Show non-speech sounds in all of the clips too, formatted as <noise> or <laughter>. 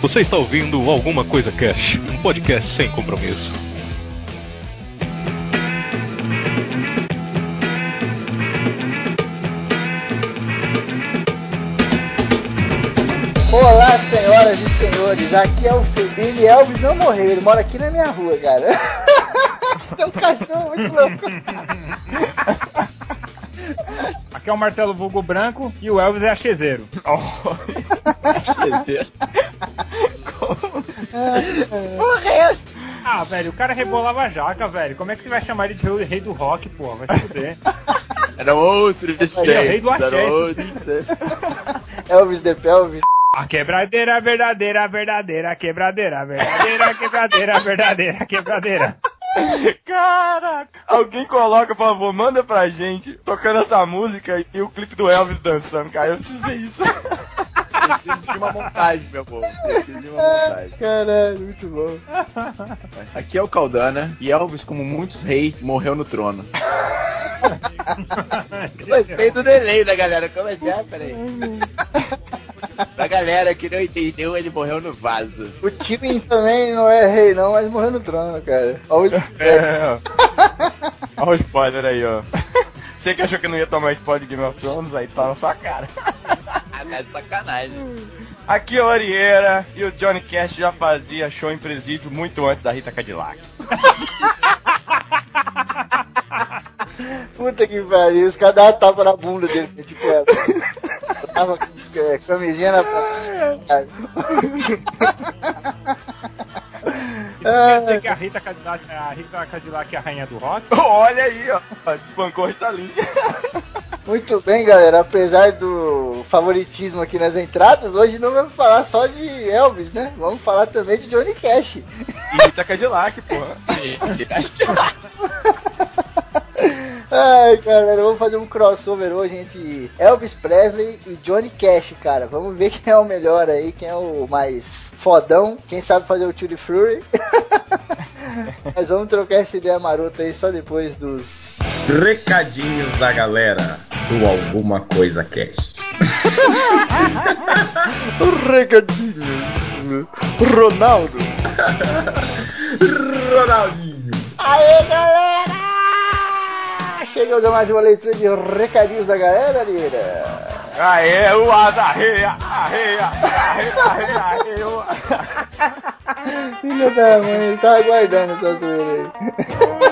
Você está ouvindo Alguma Coisa Cash, um podcast sem compromisso. Olá, senhoras e senhores, aqui é o Febrini Elvis não morreu, ele mora aqui na minha rua, cara. <laughs> Tem um cachorro muito louco. Aqui é o Marcelo Vulgo Branco e o Elvis é achezeiro. <laughs> <laughs> Porra, é essa? Ah, velho, o cara rebolava a jaca, velho. Como é que você vai chamar ele de rei- do rock, pô? Vai se fuder. Era outro Ele é o rei do axé. era outro. Elvis the Pelvis. A quebradeira verdadeira, verdadeira, quebradeira, verdadeira, quebradeira, verdadeira, quebradeira. Caraca! Alguém coloca, por favor, manda pra gente tocando essa música e o clipe do Elvis dançando, cara. Eu preciso ver isso. Preciso de uma montagem, meu povo. Preciso de uma montagem. Caralho, muito bom. Aqui é o Caldana e Elvis, como muitos reis, morreu no trono. Gostei do delay da galera. Como é que é? Peraí. Pra galera que não entendeu, ele morreu no vaso. O time também não é rei não, mas morreu no trono, cara. Olha o <laughs> É, ó. Olha o spoiler aí, ó. Você que achou que não ia tomar spoiler de Game of Thrones, aí tá na sua cara. Tá de sacanagem. Aqui é o Arieira e o Johnny Cash já fazia show em presídio muito antes da Rita Cadillac. <laughs> Puta que pariu, os caras davam tapa na bunda dele, né, tipo, é, tava com é, camisinha na cara. <laughs> Quer dizer que a Rita Cadillac, a Rita Cadillac é a rainha do rock? Olha aí, ó. Desbancou a Rita Lee. <laughs> Muito bem, galera, apesar do favoritismo aqui nas entradas, hoje não vamos falar só de Elvis, né? Vamos falar também de Johnny Cash. E Rita Cadillac, <laughs> porra. Ai, galera, vamos fazer um crossover hoje entre Elvis Presley e Johnny Cash, cara. Vamos ver quem é o melhor aí, quem é o mais fodão, quem sabe fazer o Tutti Fury. <laughs> Mas vamos trocar essa ideia marota aí só depois dos Recadinhos da galera do Alguma Coisa Cast. <laughs> recadinhos. Ronaldo. Ronaldinho. Aê, galera! Chegamos a mais uma leitura de recadinhos da galera, Lira. Aê, o asa, arreia, arreia, arreia, arreia, arreia. Filha da mãe, ele tava aguardando essa zoeira aí. <laughs>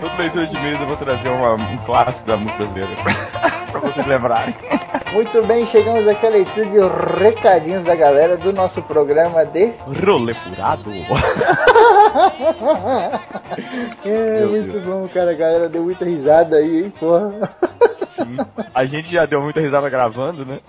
Toda leitura de mesa eu vou trazer uma- um clássico da música brasileira. <laughs> pra vocês lembrarem. Muito bem, chegamos aqui à leitura de recadinhos da galera do nosso programa de. Rolê furado. <laughs> É, muito bom, cara. A galera deu muita risada aí, hein, porra. Sim. A gente já deu muita risada gravando, né?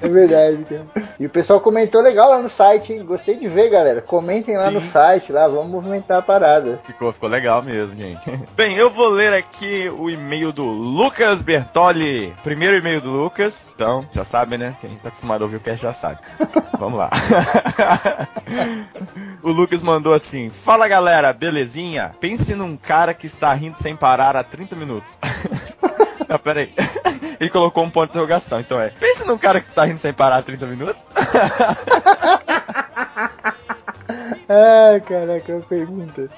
É verdade, cara. E o pessoal comentou legal lá no site, hein? Gostei de ver, galera. Comentem lá no Sim. site, lá, vamos movimentar a parada. Ficou, ficou legal mesmo, gente. Bem, eu vou ler aqui o e-mail do Lucas Bertoli. Primeiro e-mail do Lucas. Então, já sabe, né? Quem tá acostumado a ouvir o cast já sabe. <laughs> Vamos lá. <laughs> o Lucas mandou assim: Fala galera, belezinha? Pense num cara que está rindo sem parar há 30 minutos. <laughs> Não, peraí. Ele colocou um ponto de interrogação, então é. Pense num cara que está rindo sem parar há 30 minutos. Ai, caraca, uma pergunta.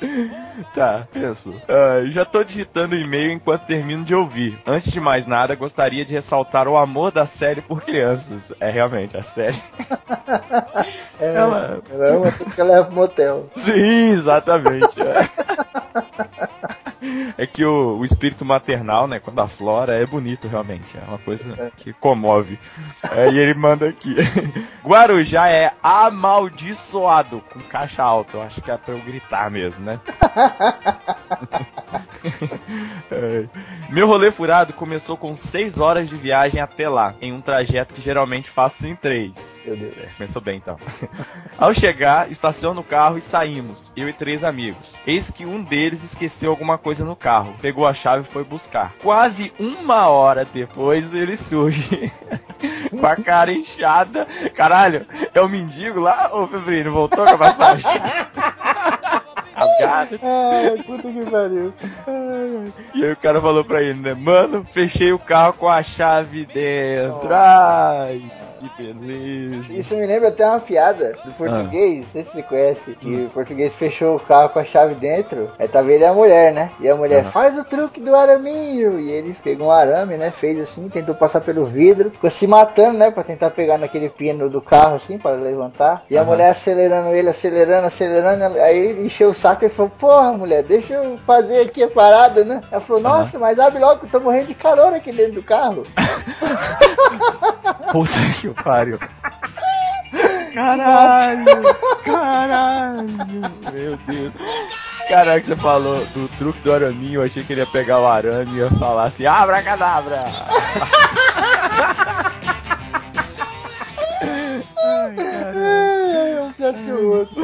Tá, penso. Ah, já tô digitando o e-mail enquanto termino de ouvir. Antes de mais nada, gostaria de ressaltar o amor da série por crianças. É realmente, a série. <laughs> É, Ela- ela ama tudo que leva pro motel. Sim, exatamente. É, <laughs> É que o, o espírito maternal, né, quando aflora, é bonito realmente. É uma coisa que comove. É, e ele manda aqui. <laughs> Guarujá é amaldiçoado, com caixa alta. Eu acho que é pra eu gritar mesmo, né? <laughs> É. Meu rolê furado começou com 6 horas de viagem até lá, em um trajeto que geralmente faço em 3. Meu Deus. Começou bem então. <laughs> Ao chegar, estaciono o carro e saímos, eu e três amigos. Eis que um deles esqueceu alguma coisa no carro, pegou a chave e foi buscar. Quase uma hora depois ele surge <laughs> com a cara inchada. Caralho, é o mendigo lá? Ô Febrino, voltou com a passagem? <laughs> Rasgada. Ai, puta que pariu. Ai, E aí o cara falou pra ele, né? Mano, fechei o carro com a chave dentro. Ai, que beleza. Isso me lembra até uma piada do português, não sei se você conhece, que o português fechou o carro com a chave dentro, aí tava ele e a mulher, né? E a mulher, Aham. faz o truque do araminho! E ele pegou um arame, né? Fez assim, tentou passar pelo vidro, ficou se matando, né? Pra tentar pegar naquele pino do carro, assim, para levantar. E a mulher acelerando ele, acelerando, acelerando, aí ele encheu o saco e falou, porra, mulher, deixa eu fazer aqui a parada, né? Ela falou, nossa, mas abre logo, que eu tô morrendo de calor aqui dentro do carro. <laughs> Puta que pariu. Caralho! Caralho! Meu Deus. Caraca, você falou do truque do araminho, eu achei que ele ia pegar o arame e ia falar assim, abra cadabra! É, o outro.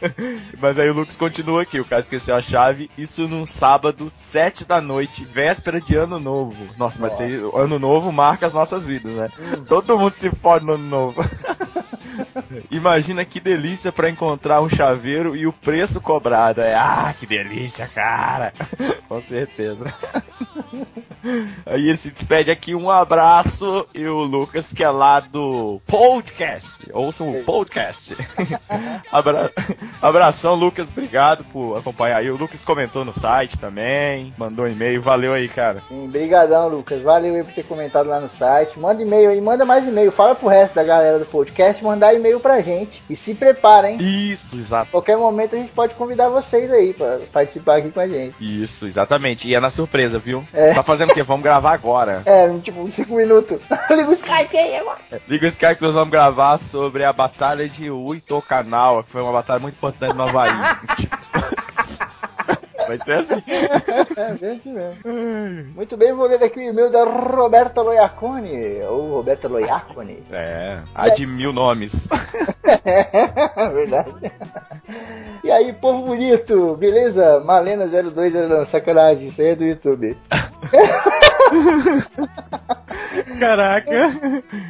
<laughs> Mas aí o Lucas continua aqui, o cara esqueceu a chave, isso num sábado, sete da noite, véspera de ano novo. Nossa, mas Nossa. ano novo marca as nossas vidas, né? Todo mundo se fode no ano novo. <laughs> Imagina que delícia pra encontrar um chaveiro e o preço cobrado. É, ah, que delícia, cara. <laughs> Com certeza. <laughs> Aí ele se despede aqui, um abraço. E o Lucas, que é lá do podcast. Ouçam o podcast. <laughs> Abra... Abração, Lucas. Obrigado por acompanhar aí. O Lucas comentou no site também. Mandou um e-mail. Valeu aí, cara. Sim, Brigadão, Lucas. Valeu aí por ter comentado lá no site. Manda e-mail aí, manda mais e-mail. Fala pro resto da galera do podcast mandar e-mail pra gente. E se preparem. Isso, exato. Qualquer momento a gente pode convidar vocês aí pra participar aqui com a gente. Isso, exatamente. E é na surpresa, viu? É. Tá fazendo o quê? Vamos gravar agora. <laughs> É, tipo, 5 minutos. <laughs> Liga o Skype aí agora. Liga o Skype que nós vamos gravar sobre a Batalha de Uitocanaua, que foi uma batalha muito importante no Havaí. <laughs> Vai ser assim. <laughs> É, assim mesmo. Muito bem, vou ler aqui o e-mail da Roberta Loiacone. Ou Roberta Loiacone. É, a de mil nomes. <laughs> Verdade. E aí, povo bonito, beleza? Malena02, não, sacanagem, isso aí é do YouTube. <laughs> Caraca.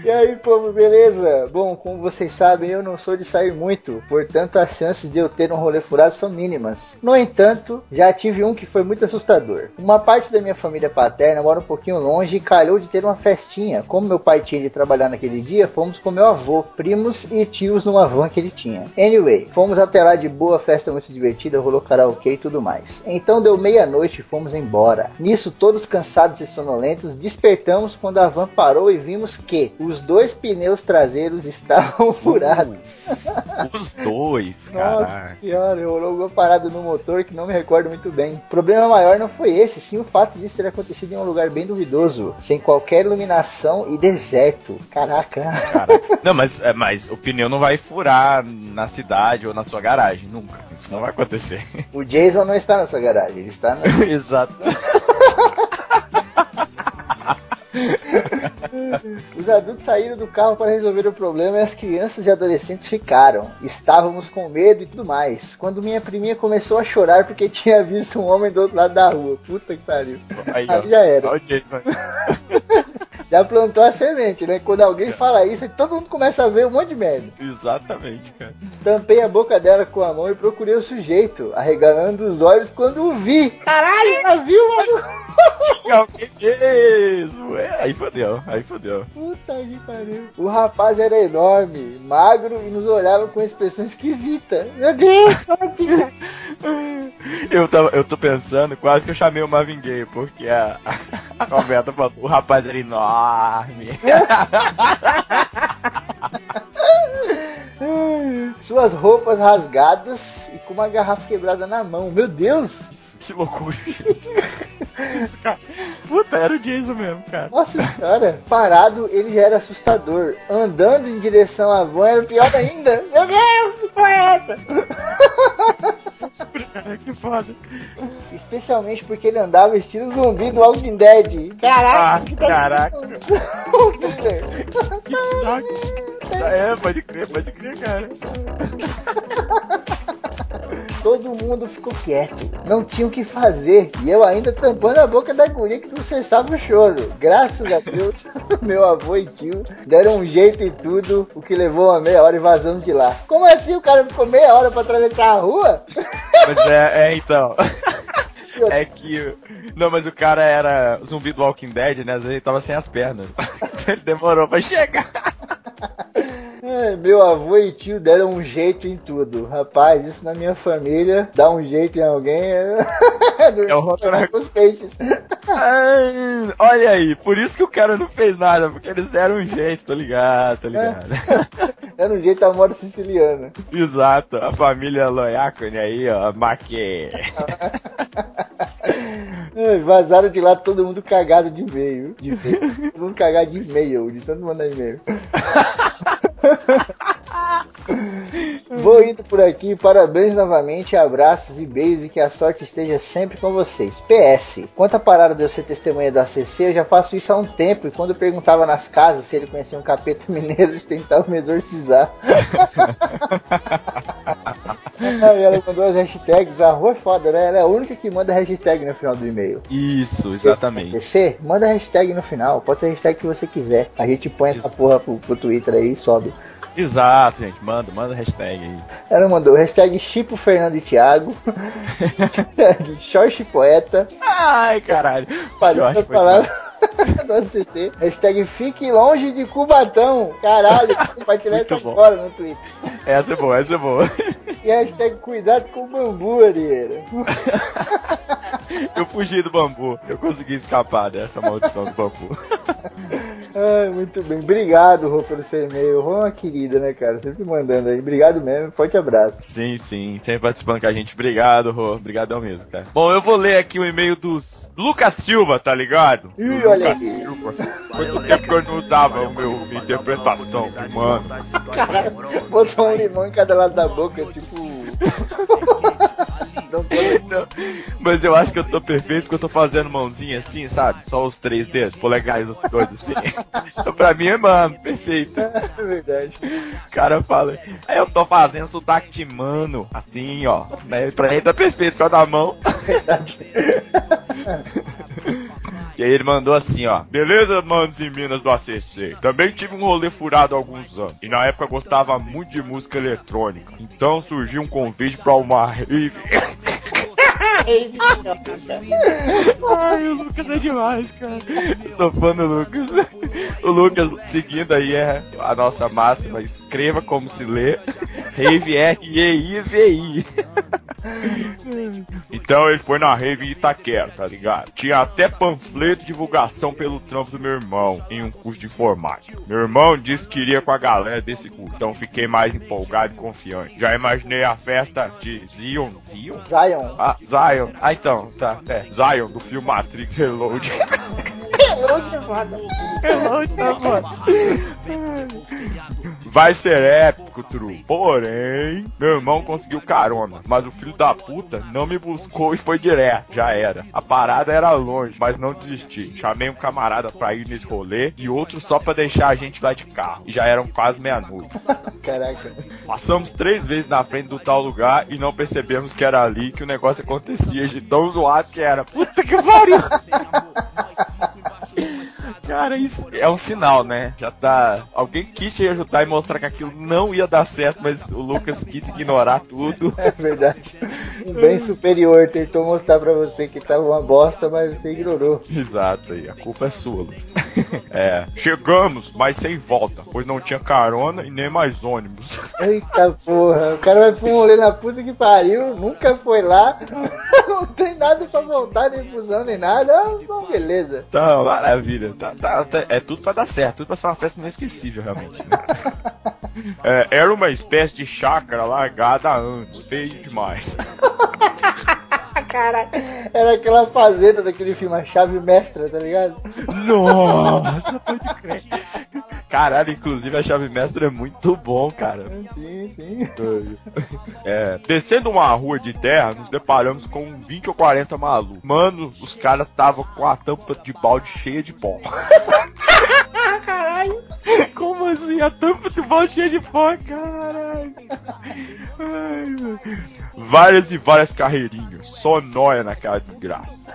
E aí, povo, beleza? Bom, como vocês sabem, eu não sou de sair muito, portanto as chances de eu ter um rolê furado são mínimas. No entanto, já tive um que foi muito assustador. Uma parte da minha família paterna mora um pouquinho longe e calhou de ter uma festinha. Como meu pai tinha de trabalhar naquele dia, fomos com meu avô, primos e tios numa van que ele tinha. Anyway, fomos até lá de boa, festa muito divertida, rolou karaokê e tudo mais. Então deu meia-noite e fomos embora. Nisso, todos cansados e sonolentos, despertamos quando a van parou e vimos que os dois pneus traseiros <laughs> estavam furados. Os dois, Nossa caraca. senhora, rolou alguma parada no motor que não me recordo muito bem. O problema maior não foi esse, sim o fato disso ter acontecido em um lugar bem duvidoso, sem qualquer iluminação e deserto. Caraca. Caraca. Não, mas, é, mas o pneu não vai furar na cidade ou na sua garagem, nunca. Isso não vai acontecer. O Jason não está na sua garagem, ele está na... <laughs> Exato. <laughs> <laughs> Os adultos saíram do carro para resolver o problema e as crianças e adolescentes ficaram. Estávamos com medo e tudo mais. Quando minha priminha começou a chorar porque tinha visto um homem do outro lado da rua. Puta que pariu. Aí, Aí já era. Olha o Jason. <laughs> Já plantou a semente, né? Quando alguém fala isso, todo mundo começa a ver um monte de merda. Exatamente, cara. Tampei a boca dela com a mão e procurei o sujeito, arregalando os olhos quando o vi. Caralho, ela viu, mano. <laughs> Alguém mesmo. É, aí fodeu, aí fodeu. Puta que pariu. O rapaz era enorme, magro e nos olhava com expressão esquisita. Meu Deus? <laughs> Eu, tava, eu tô pensando, quase que eu chamei o Marvin Gaye, porque a, <laughs> a Roberta falou, o rapaz era enorme. Armin. <laughs> <laughs> Suas roupas rasgadas e com uma garrafa quebrada na mão. Meu Deus! <laughs> que loucura. Isso. <laughs> Puta, era o Jason mesmo, cara. Nossa senhora, parado ele já era assustador. Andando em direção à van era pior ainda. Meu Deus, que porra é essa? Que foda. Especialmente porque ele andava estilo zumbi do Walking Dead. Caraca, Ah, que caraca. Killer. Que saco. Isso é, pode crer, pode crer, cara. <laughs> Todo mundo ficou quieto. Não tinha o que fazer. E eu ainda tampando a boca da guria que não cessava o choro. Graças a Deus, <laughs> meu avô e tio deram um jeito e tudo, o que levou uma meia hora e vazamos de lá. Como assim o cara ficou meia hora pra atravessar a rua? <laughs> Mas é, é então. É que. Não, mas o cara era zumbi do Walking Dead, né? Às vezes ele tava sem as pernas. Então ele demorou pra chegar. É, meu avô e tio deram um jeito em tudo. Rapaz, isso na minha família, dá um jeito em alguém é. <laughs> É o Rotorag- os peixes. Ah, Olha aí, por isso que o cara não fez nada, porque eles deram um jeito, tá ligado, tá ligado? <laughs> Era um jeito a moda siciliana. Exato, a família Loiacone aí, ó, Maque. <laughs> É, Vazaram de lá todo mundo cagado de e-mail. De e-mail. todo mundo cagado de e-mail, de tanto mandar e-mail. <laughs> Vou indo por aqui, parabéns novamente, abraços e beijos e que a sorte esteja sempre com vocês. PS, quanto à parada de eu ser testemunha da CC, eu já faço isso há um tempo e quando eu perguntava nas casas se ele conhecia um capeta <laughs> mineiro, eles tentavam me exorcizar. <laughs> Aí <laughs> ela mandou as hashtags, a rua é foda, né? Ela é a única que manda hashtag no final do e-mail. Isso, exatamente. CC, manda hashtag no final, pode ser a hashtag que você quiser. A gente põe essa Isso. porra pro, pro Twitter aí e sobe. Exato, gente, manda, manda hashtag aí. Ela mandou hashtag Chipo Fernando e Thiago, <laughs> <laughs> hashtag Poeta, Ai, caralho. Jorge pra falar <laughs> do CC, hashtag Fique Longe de Cubatão, caralho, <laughs> compartilhar isso bom. agora no Twitter. Essa é boa, essa é boa. E hashtag Cuidado com o Bambu, Arieira. <laughs> Eu fugi do bambu. Eu consegui escapar dessa maldição do bambu. Ai, muito bem. Obrigado, Rô, pelo seu e-mail. Rô é uma querida, né, cara? Sempre mandando aí. Obrigado mesmo. Forte abraço. Sim, sim, sempre participando com a gente. Obrigado, Rô. Obrigadão mesmo, cara. Bom, eu vou ler aqui o e-mail dos Lucas Silva, tá ligado? Ih, Do olha Lucas aí. Silva. Quanto tempo que eu não usava o meu minha interpretação, mano. Cara, <laughs> botou um limão em cada lado da boca, tipo. Não tô Não, Mas eu acho que eu tô perfeito porque eu tô fazendo mãozinha assim, sabe? Só os três dedos, polegares, outras coisas assim. <laughs> Então pra mim é, mano, perfeito. É verdade. O cara fala, aí eu tô fazendo sotaque de mano, assim, ó. Né? Pra ele tá perfeito com a da mão. <laughs> E aí ele mandou assim, ó. Beleza, manos e minas do ACC. Também tive um rolê furado há alguns anos. E na época gostava muito de música eletrônica. Então surgiu um convite pra uma rave. Ai, o Lucas é demais, cara. Eu sou fã do Lucas. O Lucas, seguindo aí, é a nossa máxima. Escreva como se lê. Rave R-E-I-V-I. Então ele foi na rave em Itaquera, tá ligado? Tinha até panfleto de divulgação pelo trampo do meu irmão em um curso de informática. Meu irmão disse que iria com a galera desse curso, então fiquei mais empolgado e confiante. Já imaginei a festa de Zion. Zion? Zion. Ah, Zion. Ah, então, tá. É, Zion, do filme Matrix Reload. <laughs> Vai ser épico, Tru. Porém, meu irmão conseguiu carona, mas o filho da puta não me buscou e foi direto. Já era. A parada era longe, mas não desisti. Chamei um camarada pra ir nesse rolê e outro só pra deixar a gente lá de carro. E já eram quase meia-noite. Caraca. Passamos três vezes na frente do tal lugar e não percebemos que era ali que o negócio acontecia de tão zoado que era. Puta que pariu! Cara, isso é um sinal, né? Já tá. Alguém quis te ajudar e mostrar que aquilo não ia dar certo, mas o Lucas quis ignorar tudo. <laughs> É verdade. Bem superior tentou mostrar pra você que tava uma bosta, mas você ignorou. Exato, aí. A culpa é sua, Lucas. <laughs> É. Chegamos, mas sem volta, pois não tinha carona e nem mais ônibus. <laughs> Eita porra, o cara vai um rolê na puta que pariu, nunca foi lá, <laughs> não tem nada pra voltar, nem fusão, nem nada. Bom, beleza. Tá, maravilha. Tá, tá, tá- é tudo pra dar certo, tudo pra ser uma festa inesquecível, realmente. né? É, era uma espécie de chácara largada há anos, feio demais. <laughs> Cara, era aquela fazenda daquele filme A Chave Mestra, tá ligado? Nossa, pode crer. Caralho, inclusive a chave mestra é muito bom, cara. Sim, sim. É, descendo uma rua de terra, nos deparamos com um 20 ou 40 malucos. Mano, os caras estavam com a tampa de balde cheia de pó. <laughs> Caralho! Como assim? A tampa do balde cheia de pó, caralho! Ai, várias e várias carreirinhas. Só nóia naquela desgraça.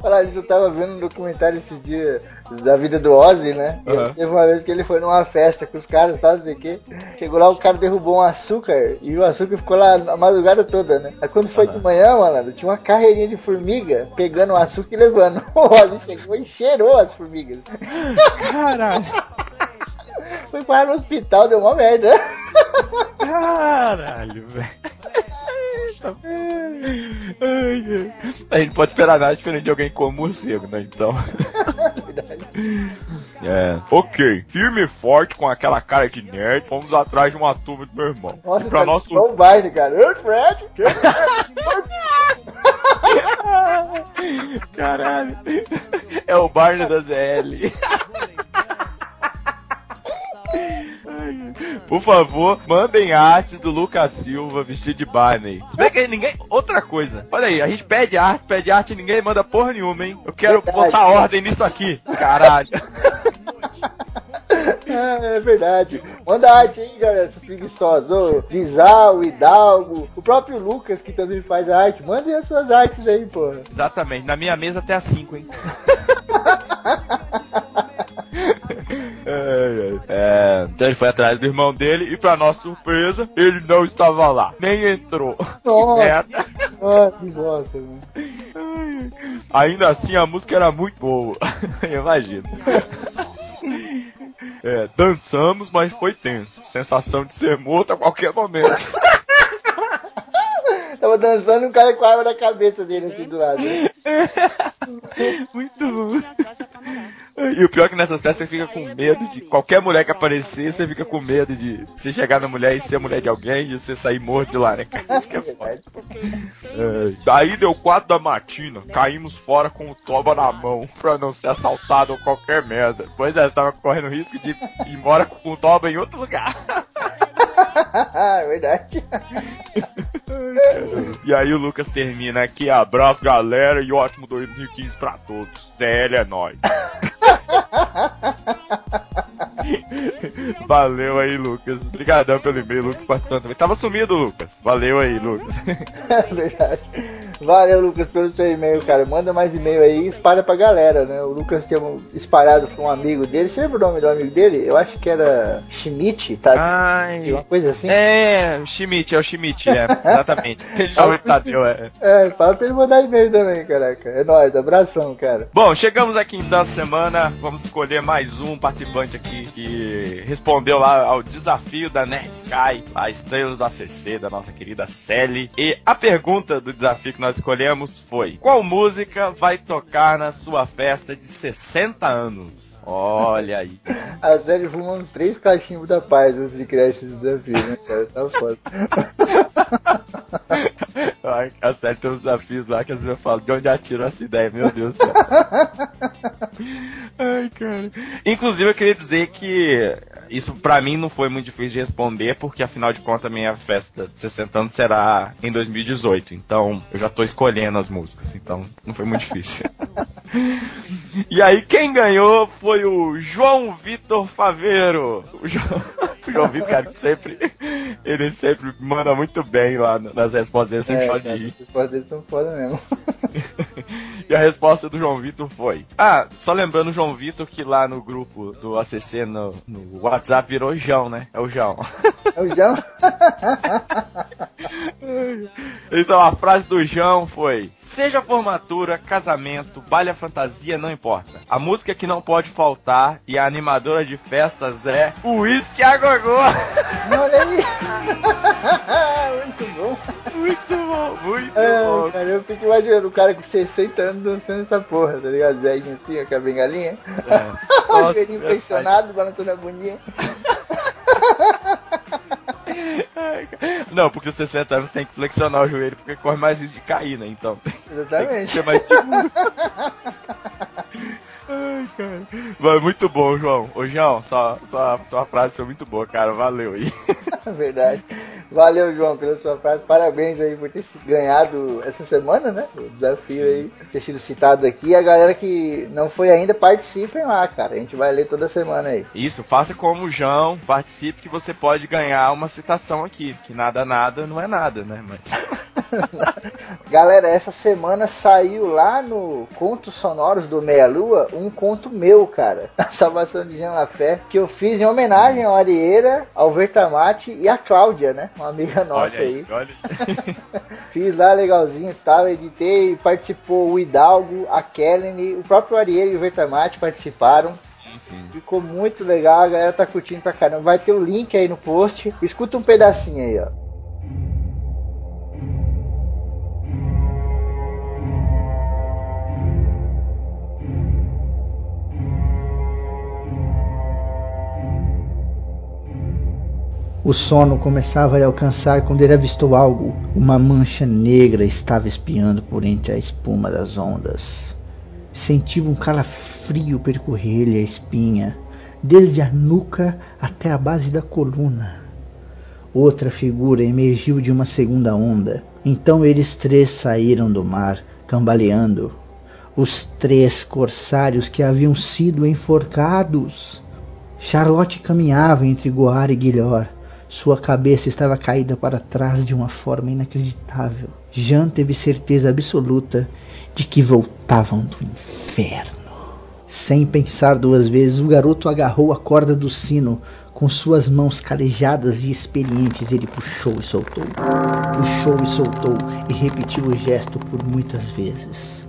Caralho, eu tava vendo um documentário esse dia da vida do Ozzy, né? E Aham. teve uma vez que ele foi numa festa com os caras, tá, não sei o quê. Chegou lá, o cara derrubou um açúcar e o açúcar ficou lá a madrugada toda, né? Aí quando foi de manhã, mano, tinha uma carreirinha de formiga pegando o açúcar e levando. <laughs> O Ozzy chegou e cheirou as formigas. Caralho. Foi parar no hospital, deu uma merda. Caralho, velho. Tá- Ai, ai. A gente pode esperar nada diferente de alguém como morcego, né? Então. É. Ok. Firme e forte com aquela cara de nerd, fomos atrás de uma turma do meu irmão. Nossa, pra tá nosso. igual o Barney, cara. Ô, Fred, que Caralho. É o Barney da ZL. <laughs> Por favor, mandem artes do Lucas Silva vestido de Barney. Se bem que ninguém. Outra coisa. Olha aí, a gente pede arte, pede arte e ninguém manda porra nenhuma, hein? Eu quero Verdade. botar ordem nisso aqui. Caralho. É, é verdade. Manda arte aí, galera, seus preguiçosos. Ô, Dizal, Hidalgo, o próprio Lucas que também faz arte. Mandem as suas artes aí, porra. Exatamente. Na minha mesa até às 5, hein? <laughs> Ai. <laughs> É, então ele foi atrás do irmão dele e, pra nossa surpresa, ele não estava lá. Nem entrou. Nossa. Merda. <laughs> Ah, que bosta, mano. Ainda assim, a música era muito boa. <laughs> Imagino. É, dançamos, mas foi tenso. Sensação de ser morto a qualquer momento. Tava dançando e um cara com a arma na cabeça dele assim do lado. Muito bom. E o pior é que nessas festas você fica com medo de qualquer mulher que aparecer, você fica com medo de você chegar na mulher e ser a mulher de alguém e você sair morto de lá, né, cara? Isso que é foda. É, daí deu quatro da matina, caímos fora com o toba na mão pra não ser assaltado ou qualquer merda. Pois é, você tava correndo risco de ir embora com o toba em outro lugar. <laughs> <laughs> é verdade. <laughs> E aí o Lucas termina aqui, abraço galera e ótimo 2015 pra todos. ZL é nóis. <laughs> <laughs> Valeu aí, Lucas. Obrigadão pelo e-mail, Lucas participando também. Tava sumido, Lucas. Valeu aí, Lucas. <laughs> É verdade. Valeu, Lucas, pelo seu e-mail, cara. Manda mais e-mail aí e espalha pra galera, né? O Lucas tinha espalhado pra um amigo dele. Você lembra o nome do amigo dele? Eu acho que era Schmidt, tá? Ai. Uma coisa assim. É, Schmidt, é o Schmidt, é, <laughs> exatamente. De Tadeu, é. É, fala pra ele mandar e-mail também, caraca. É nóis, abração, cara. Bom, chegamos aqui então semana. Vamos escolher mais um participante aqui que respondeu lá ao desafio da Nerd Sky, a estrela do ACC, da nossa querida Sally. E a pergunta do desafio que nós escolhemos foi: Qual música vai tocar na sua festa de 60 anos? Olha aí. A série fuma uns três cachimbos da paz antes de criar esses desafios, né, cara? Tá foda. A série tem uns desafios lá que às vezes eu falo de onde atirou essa ideia, meu Deus do céu. Ai, cara. Inclusive, eu queria dizer que isso pra mim não foi muito difícil de responder, porque afinal de contas, a minha festa de 60 anos será em 2018. Então, eu já tô escolhendo as músicas, então não foi muito difícil. <laughs> e aí, quem ganhou foi o João Vitor Faveiro. O João, <laughs> o João Vitor, cara, que sempre. Ele sempre manda muito bem lá nas respostas dele, sempre É, cara, de rir. esses poderes são foda mesmo. <laughs> E a resposta do João Vitor foi: Ah, só lembrando o João Vitor que lá no grupo do ACC no, no WhatsApp virou João, né? É o João. É o João? <laughs> então a frase do João foi: Seja formatura, casamento, baile à fantasia, não importa. A música que não pode faltar e a animadora de festas é Whisky a Gogô. Olha aí! <laughs> Muito bom. muito bom, muito É, bom. cara, eu fico imaginando o cara com 60 anos dançando essa porra, tá ligado? Velhinho assim, com a bengalinha. É. O <laughs> Nossa, velhinho impressionado, balançando a bundinha. Não, porque os 60 anos tem que flexionar o joelho porque corre mais risco de cair, né? Então tem que Exatamente. ser mais seguro. <laughs> Ai, cara. Mas muito bom, João. Ô, João, sua, sua, sua frase foi muito boa, cara. Valeu aí. Verdade. Valeu, João, pela sua frase. Parabéns aí por ter ganhado essa semana, né? O desafio aí, ter sido citado aqui. E a galera que não foi ainda, participem lá, cara. A gente vai ler toda semana aí. Isso, faça como o João, participe que você pode ganhar uma citação aqui. Que nada, nada não é nada, né? Mas. <laughs> Galera, essa semana saiu lá no Contos Sonoros do Meia Lua um conto meu, cara. <laughs> A Salvação de Jean Lafé, que eu fiz em homenagem ao Arieira, ao Vertamate e à Cláudia, né? Uma amiga nossa olha aí, olha aí. <laughs> Fiz lá legalzinho e tal, editei, participou o Hidalgo, a Kellen, o próprio Arieira e o Vertamate participaram. Sim, sim. Ficou muito legal, a galera tá curtindo pra caramba. Vai ter o link aí no post. Escuta um pedacinho aí, ó. O sono começava a lhe alcançar quando ele avistou algo. Uma mancha negra estava espiando por entre a espuma das ondas. Sentiu um calafrio percorrer-lhe a espinha, desde a nuca até a base da coluna. Outra figura emergiu de uma segunda onda. Então eles três saíram do mar, cambaleando. Os três corsários que haviam sido enforcados. Charlotte caminhava entre Goar e Guilhor. Sua cabeça estava caída para trás de uma forma inacreditável. Jean teve certeza absoluta de que voltavam do inferno. Sem pensar duas vezes, o garoto agarrou a corda do sino. Com suas mãos calejadas e experientes, ele puxou e soltou. Puxou e soltou e repetiu o gesto por muitas vezes.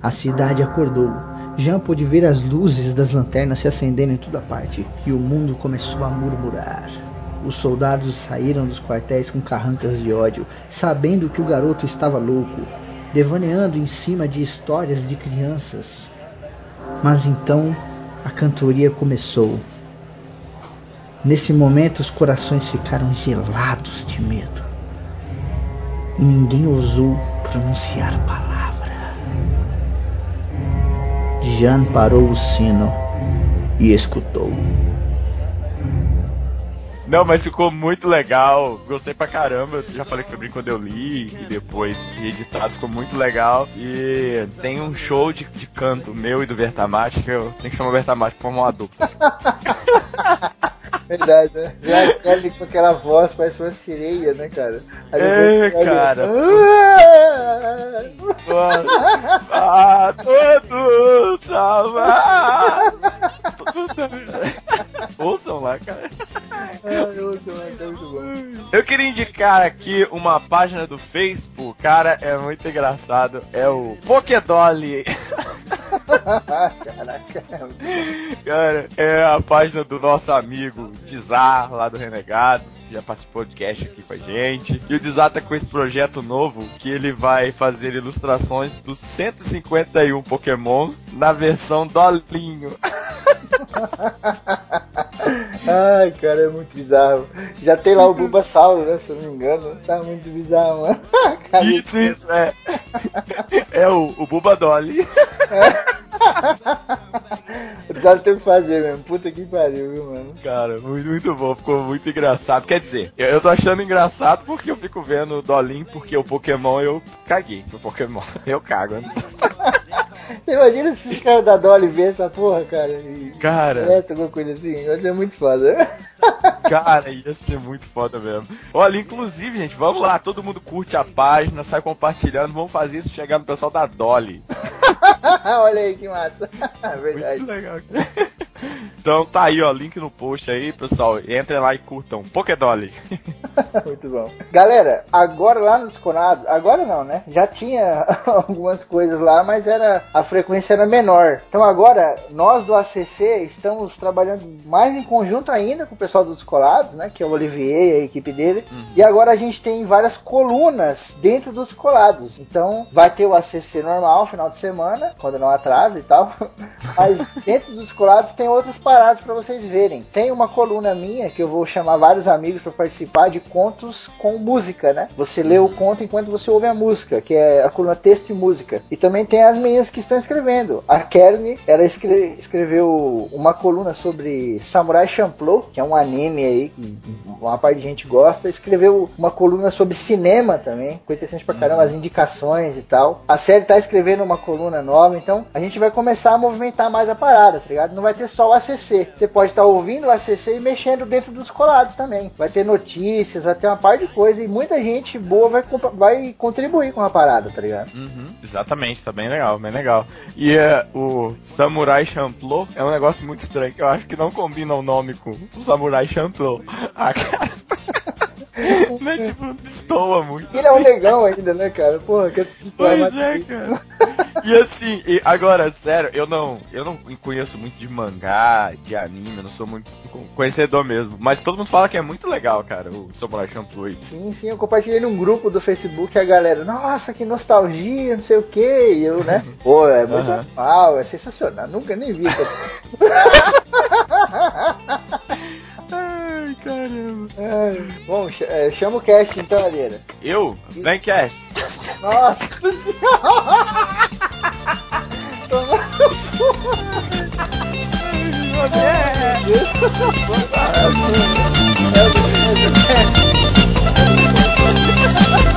A cidade acordou. Jean pôde ver as luzes das lanternas se acendendo em toda parte e o mundo começou a murmurar. Os soldados saíram dos quartéis com carrancas de ódio, sabendo que o garoto estava louco, devaneando em cima de histórias de crianças. Mas então a cantoria começou. Nesse momento os corações ficaram gelados de medo. E ninguém ousou pronunciar a palavra. Jean parou o sino e escutou. Não, mas ficou muito legal. Gostei pra caramba. Já falei que foi bem quando eu li e depois editado. Ficou muito legal. E tem um show de, de canto meu e do Vertamate que eu tenho que chamar o Vertamate pra formar uma dupla. <laughs> Verdade, né? Já Kelly com aquela voz parece uma sereia, né, cara? Aí É, cara. Ah! Ah, todos <laughs> <laughs> Ouçam lá, cara. Bom, muito bom. Eu queria indicar aqui uma página do Facebook, cara, é muito engraçado. É o Pokédolly. Caraca. Cara, é a página do nosso amigo Dizar, lá do Renegados, já participou do cast aqui com a gente. E o Dizar tá com esse projeto novo que ele vai fazer ilustrações dos 151 Pokémons na versão Dolinho. <laughs> Ai, cara, é muito bizarro. Já tem lá o Bulbasauro, né? Se eu não me engano. Tá muito bizarro, mano. <laughs> Cara, Isso, isso, é. É o, o Buba Dolly. O tem que fazer mesmo. Puta que pariu, viu, mano? Cara, muito, muito bom, ficou muito engraçado. Quer dizer, eu, eu tô achando engraçado porque eu fico vendo o Dolinho, porque o Pokémon eu caguei pro Pokémon. <laughs> Eu cago, né? Você imagina se os caras da Dolly ver essa porra, cara? E Cara. Parece alguma coisa assim? Vai ser muito foda. <laughs> Cara, ia ser muito foda mesmo. Olha, inclusive, gente, vamos lá, todo mundo curte a página, sai compartilhando, vamos fazer isso chegar no pessoal da Dolly. <laughs> Olha aí que massa. <laughs> Verdade. Muito legal. Então tá aí, ó, link no post aí, pessoal. Entrem lá e curtam. Pokédolly. <laughs> Muito bom. Galera, agora lá no Desconados, agora não, né? Já tinha <laughs> algumas coisas lá, mas era a frequência era menor. Então agora, nós do ACC estamos trabalhando mais em conjunto ainda com o pessoal do Descolados, né? Que é o Olivier e a equipe dele. E agora a gente tem várias colunas dentro dos Colados. Então vai ter o ACC normal, final de semana, quando não atrasa e tal. <laughs> Mas dentro dos Colados tem tem outras paradas para vocês verem. Tem uma coluna minha que eu vou chamar vários amigos para participar de contos com música, né? Você lê o conto enquanto você ouve a música, que é a coluna texto e música. E também tem as meninas que estão escrevendo. A Kelly, ela escre- escreveu uma coluna sobre Samurai Champloo, que é um anime aí que uma parte de gente gosta. Escreveu uma coluna sobre cinema também, ficou interessante pra caramba, as indicações e tal. A série tá escrevendo uma coluna nova, então a gente vai começar a movimentar mais a parada, tá ligado? Não vai ter só o ACC. Você pode estar ouvindo o ACC e mexendo dentro dos colados também. Vai ter notícias, vai ter uma parte de coisa e muita gente boa vai, vai contribuir com a parada, tá ligado? Uhum, exatamente, tá bem legal, bem legal. E é, o Samurai Champloo é um negócio muito estranho, que eu acho que não combina o nome com o Samurai Champloo. <laughs> Ah, cara. Né, tipo, destoa muito. Ele é um negão ainda, né, cara? Porra, que história Pois é, cara. E assim, e agora, sério, eu não, eu não conheço muito de mangá, de anime, eu não sou muito conhecedor mesmo. Mas todo mundo fala que é muito legal, cara, o Samurai Champloo. aí. Sim, sim, eu compartilhei num grupo do Facebook a galera, nossa, que nostalgia, não sei o que, e eu, né? Pô, é muito legal, é sensacional, nunca nem vi. <laughs> Ai, caramba. Ai, Bom, é, chama o cast então, Alheira. Eu? Vem, Cash. Nossa <laughs> senhora! <laughs> <laughs>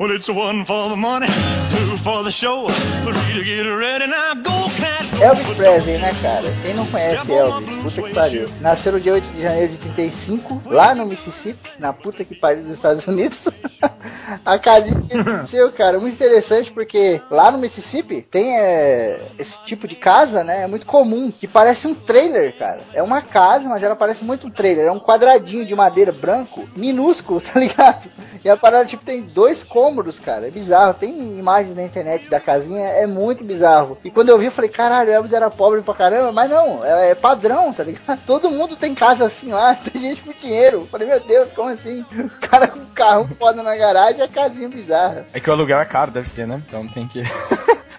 Well, it's one for the money, two for the show, three to get ready. Now go, cat. Elvis Presley, né, cara? Quem não conhece Elvis? Puta que pariu. Nasceu no dia 8 de janeiro de 35, lá no Mississippi, na puta que pariu dos Estados Unidos. <laughs> A casinha que nasceu, cara, muito interessante porque lá no Mississippi tem é, esse tipo de casa, né? É muito comum, que parece um trailer, cara. É uma casa, mas ela parece muito um trailer. É um quadradinho de madeira branco, minúsculo, <laughs> tá ligado? E a parada, tipo, tem dois cômodos, cara. É bizarro. Tem imagens na internet da casinha, é muito bizarro. E quando eu vi, eu falei, caralho, Elvis era pobre pra caramba, mas não, é, é padrão, tá ligado? <laughs> Todo mundo tem casa assim lá, <laughs> tem gente com dinheiro. Eu falei, meu Deus, como assim? <laughs> O cara com carro foda na garagem a casinha bizarra. É que o aluguel é caro, deve ser, né? Então tem que.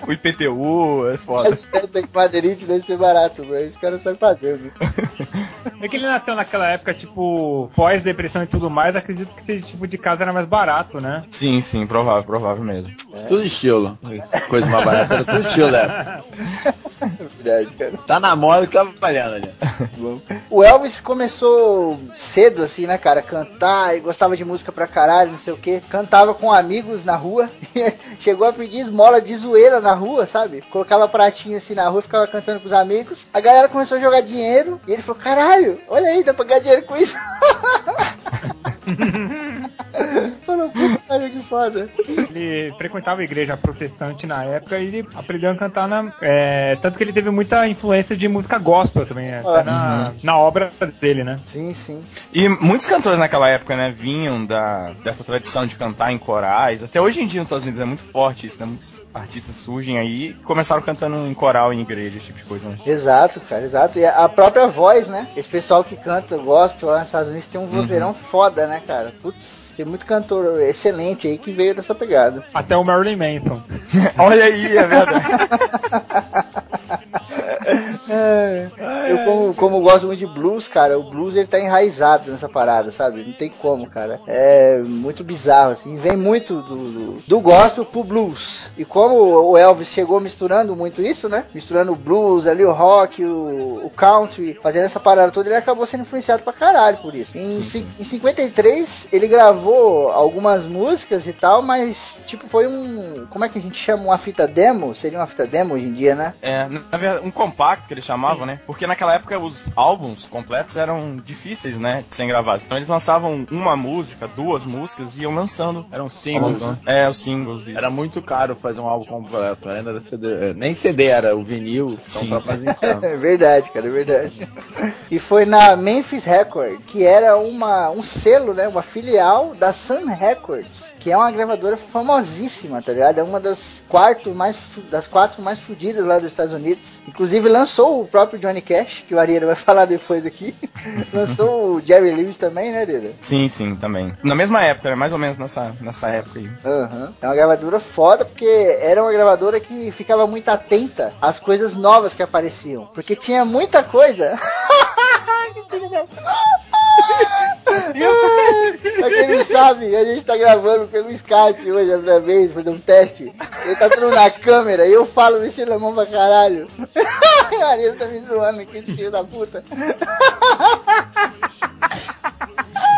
O IPTU é foda. Tem que Madeirite deve ser barato, mas os caras sabem fazer, viu? É que ele nasceu naquela época, tipo, pós-depressão e tudo mais, acredito que esse tipo de casa era mais barato, né? Sim, sim, provável, provável mesmo. Tudo estilo. Coisa mais barata, era tudo estilo, né? <laughs> Verdade, cara. Tá na moda que tá valendo ali. O Elvis começou cedo, assim, né, cara? Cantar e gostava de música pra caralho, não sei o que. Cantava com amigos na rua. <laughs> Chegou a pedir esmola de zoeira na rua, sabe? Colocava pratinho assim na rua, ficava cantando com os amigos. A galera começou a jogar dinheiro e ele falou: caralho, olha aí, dá pra ganhar dinheiro com isso. <laughs> Falou, puta que foda. Ele frequentava a igreja protestante na época e ele aprendeu a cantar na. é, tanto que ele teve muita influência de música gospel também, né? até na, na obra dele, né? Sim, sim. E muitos cantores naquela época, né, vinham da, dessa tradição de cantar em corais. Até hoje em dia nos Estados Unidos é muito forte isso, né? Muitos artistas surgem aí e começaram cantando em coral em igreja, esse tipo de coisa, né? Exato, cara, exato. E a própria voz, né? Esse pessoal que canta gospel lá nos Estados Unidos tem um vozeirão foda, né, cara? Putz, tem muito cantor excelente aí que veio dessa pegada. Até o Marilyn Manson. <laughs> Olha aí, é verdade. <laughs> <laughs> Eu, como, como gosto muito de blues, cara, o blues ele tá enraizado nessa parada, sabe? Não tem como, cara. É muito bizarro, assim. Vem muito do, do, do gospel pro blues. E como o Elvis chegou misturando muito isso, né? Misturando o blues, ali o rock, o, o country, fazendo essa parada toda, ele acabou sendo influenciado pra caralho por isso. Em, ci- em 53, ele gravou algumas músicas e tal, mas, tipo, foi um. Como é que a gente chama? Uma fita demo? Seria uma fita demo hoje em dia, né? É, na verdade, um compacto que eles chamavam, né? Porque naquela época os álbuns completos eram difíceis, né? De serem gravados. Então eles lançavam uma música, duas músicas e iam lançando. Era um single, né? É, os singles. Isso. Era muito caro fazer um álbum completo, ainda era CD. é, Nem CD era, o vinil, então Sim. tá. <laughs> É verdade, cara, é verdade. E foi na Memphis Record, que era uma, um selo, né? Uma filial da Sun Records, que é uma gravadora famosíssima, tá ligado? É uma das, quarto mais, das quatro mais fudidas lá dos Estados Unidos. Inclusive lançou o próprio Johnny Cash, que o Ariel vai <laughs> falar depois aqui. lançou o Jerry Lewis também, né, Ariel? Sim, sim, também. Na mesma época, né? Mais ou menos nessa, nessa época aí. Aham. É uma gravadora foda, porque era uma gravadora que ficava muito atenta às coisas novas que apareciam. Porque tinha muita coisa. <laughs> Que <laughs> pra quem não sabe, a gente tá gravando pelo Skype hoje, a primeira vez, fazer um teste. Ele tá tudo na câmera e eu falo mexendo a mão pra caralho. A Maria tá me zoando aqui, filho da puta.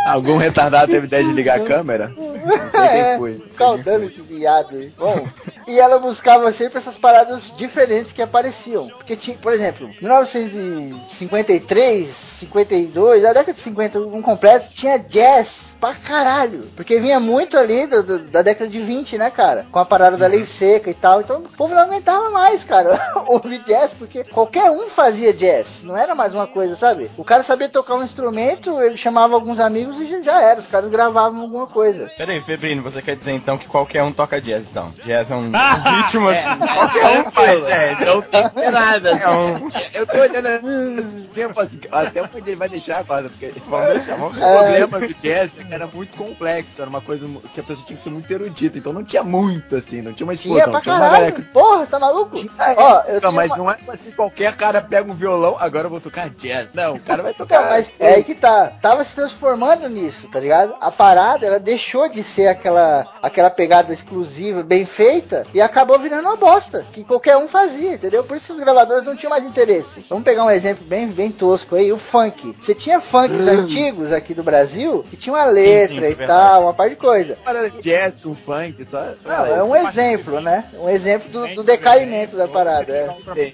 Algum retardado teve ideia de ligar a câmera? Não sei quem foi. Caudando esse viado aí. Bom, e ela buscava sempre essas paradas diferentes que apareciam. Porque tinha, por exemplo, 1953, 52, a década de 50, um completo, tinha jazz pra caralho. Porque vinha muito ali do- do- da década de 20, né, cara? Com a parada da lei seca e tal. Então o povo não aguentava mais, cara, <laughs> ouvir jazz, porque qualquer um fazia jazz. Não era mais uma coisa, sabe? O cara sabia tocar um instrumento, ele chamava alguns amigos e já- era. Os caras gravavam alguma coisa. Peraí, Febrino, você quer dizer então que qualquer um toca jazz, então? Jazz é um, ritmo assim. Qualquer um faz, é. Não tem que ter nada. É um- Eu tô olhando esse tempo assim, até onde ele vai deixar agora, porque Vamos deixar, vamos o ver. problema do jazz é que era muito complexo, era uma coisa que a pessoa tinha que ser muito erudita, então não tinha muito assim, não tinha uma Tinha explosão, pra tinha uma galera que Porra, você tá maluco? Tinha Ó, época, eu tinha mas uma- não é tipo assim, qualquer cara pega um violão, agora eu vou tocar jazz. Não, o cara vai tocar. Então, mas é aí que tá. Tava se transformando nisso, tá ligado? A parada, ela deixou de ser aquela, aquela pegada exclusiva, bem feita, e acabou virando uma bosta, que qualquer um fazia, entendeu? Por isso que os gravadores não tinham mais interesse. Vamos pegar um exemplo bem, bem tosco aí, o funk. Você tinha funks antigos aqui do Brasil, que tinha uma letra sim, isso é e verdade. tal, uma parte de coisa. Para jazz com funk, só. Não, é um exemplo, né? Um exemplo do, do decaimento da parada. É.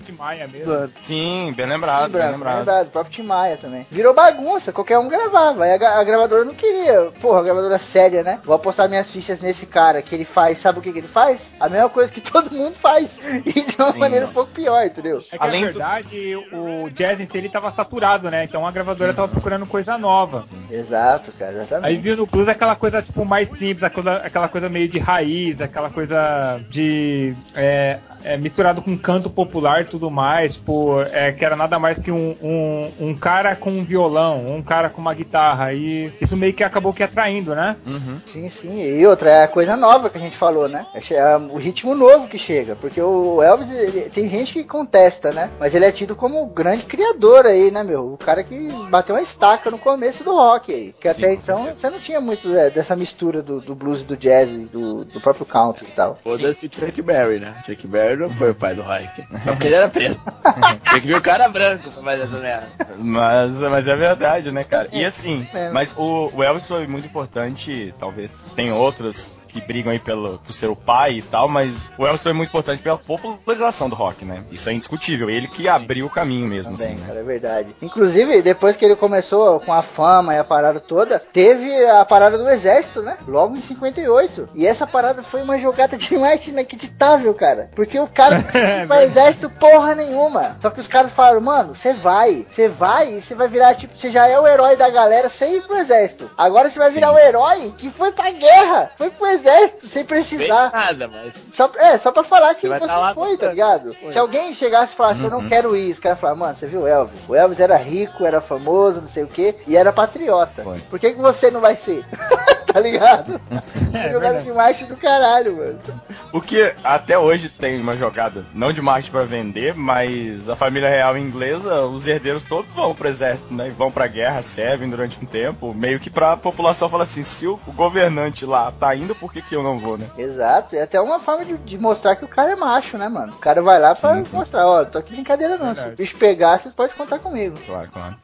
Sim, bem lembrado, Sim, bem lembrado. lembrado, o próprio Tim Maia também. Virou bagunça, qualquer um gravava. Aí a, a gravadora não queria. Porra, a gravadora séria, né? Vou apostar minhas fichas nesse cara que ele faz. Sabe o que, que ele faz? A mesma coisa que todo mundo faz. <laughs> E de uma Sim, maneira mano. um pouco pior, entendeu? É que Além na do- verdade o jazz em si ele tava saturado, né? Então a gravadora tava procurando coisa nova. Exato, cara, Aí exatamente. viu no blues aquela coisa tipo mais simples, aquela, aquela coisa meio de raiz, aquela coisa de é, é, misturado com canto popular e tudo mais, tipo, é, que era nada mais que um, um, um cara com um violão, um cara com uma guitarra, e isso meio que acabou que atraindo, né? Uhum. Sim, sim. E outra, é a coisa nova que a gente falou, né? É é o ritmo novo que chega. Porque o Elvis, ele- tem gente que contesta, né? Mas ele é tido como o grande criador aí, né, meu? O cara que bateu uma estaca no começo do rock aí. Que Sim, até então certeza. você não tinha muito é, dessa mistura do, do blues e do jazz e do, do próprio country e tal. Foda-se o Chuck Berry, né? Chuck Berry não foi o pai do rock. Só porque ele era preto. <laughs> Tem que ver o cara branco pra fazer essa merda. Mas, mas é verdade, né, cara? E assim, É. mas o, o Elvis foi muito importante, talvez tem outras que brigam aí pelo, por ser o pai e tal, mas o Elvis foi muito importante pela popularização do rock, né? Isso é indiscutível. Ele que abriu o caminho mesmo, Também, assim, né? cara, é verdade. Inclusive, depois que ele começou com a fama e a parada toda, teve a parada do exército, né? Logo em 58. E essa parada foi uma jogada <laughs> de marketing inacreditável, cara. Porque o cara <laughs> não ir pra exército porra nenhuma. Só que os caras falaram, mano, você vai, você vai e você vai virar, tipo, você já é o herói da galera sem ir pro exército. Agora você vai Sim. virar o herói que foi pra guerra, foi pro exército, sem precisar. nada, mas. Só, é, só pra falar que Você você, vai tá foi, tá ligado? Foi. Se alguém chegasse e falasse, eu não quero ir, os caras falaram, mano, você viu o Elvis? O Elvis era rico, era famoso, não sei o que, e era patriota. Foi. Por que, que você não vai ser? <laughs> <laughs> tá ligado? <laughs> É, jogada verdade. de marketing do caralho, mano. O que até hoje tem uma jogada, não de marketing pra vender, mas a família real inglesa, os herdeiros todos vão pro exército, né? E Vão pra guerra, servem durante um tempo, meio que pra população falar assim, se o governante lá tá indo, por que que eu não vou, né? Exato, é até uma forma de, de mostrar que o cara é macho, né, mano? O cara vai lá pra Sim, sim. mostrar, ó, tô aqui de brincadeira não, se Verdade. o bicho pegar, você pode contar comigo. Claro, claro.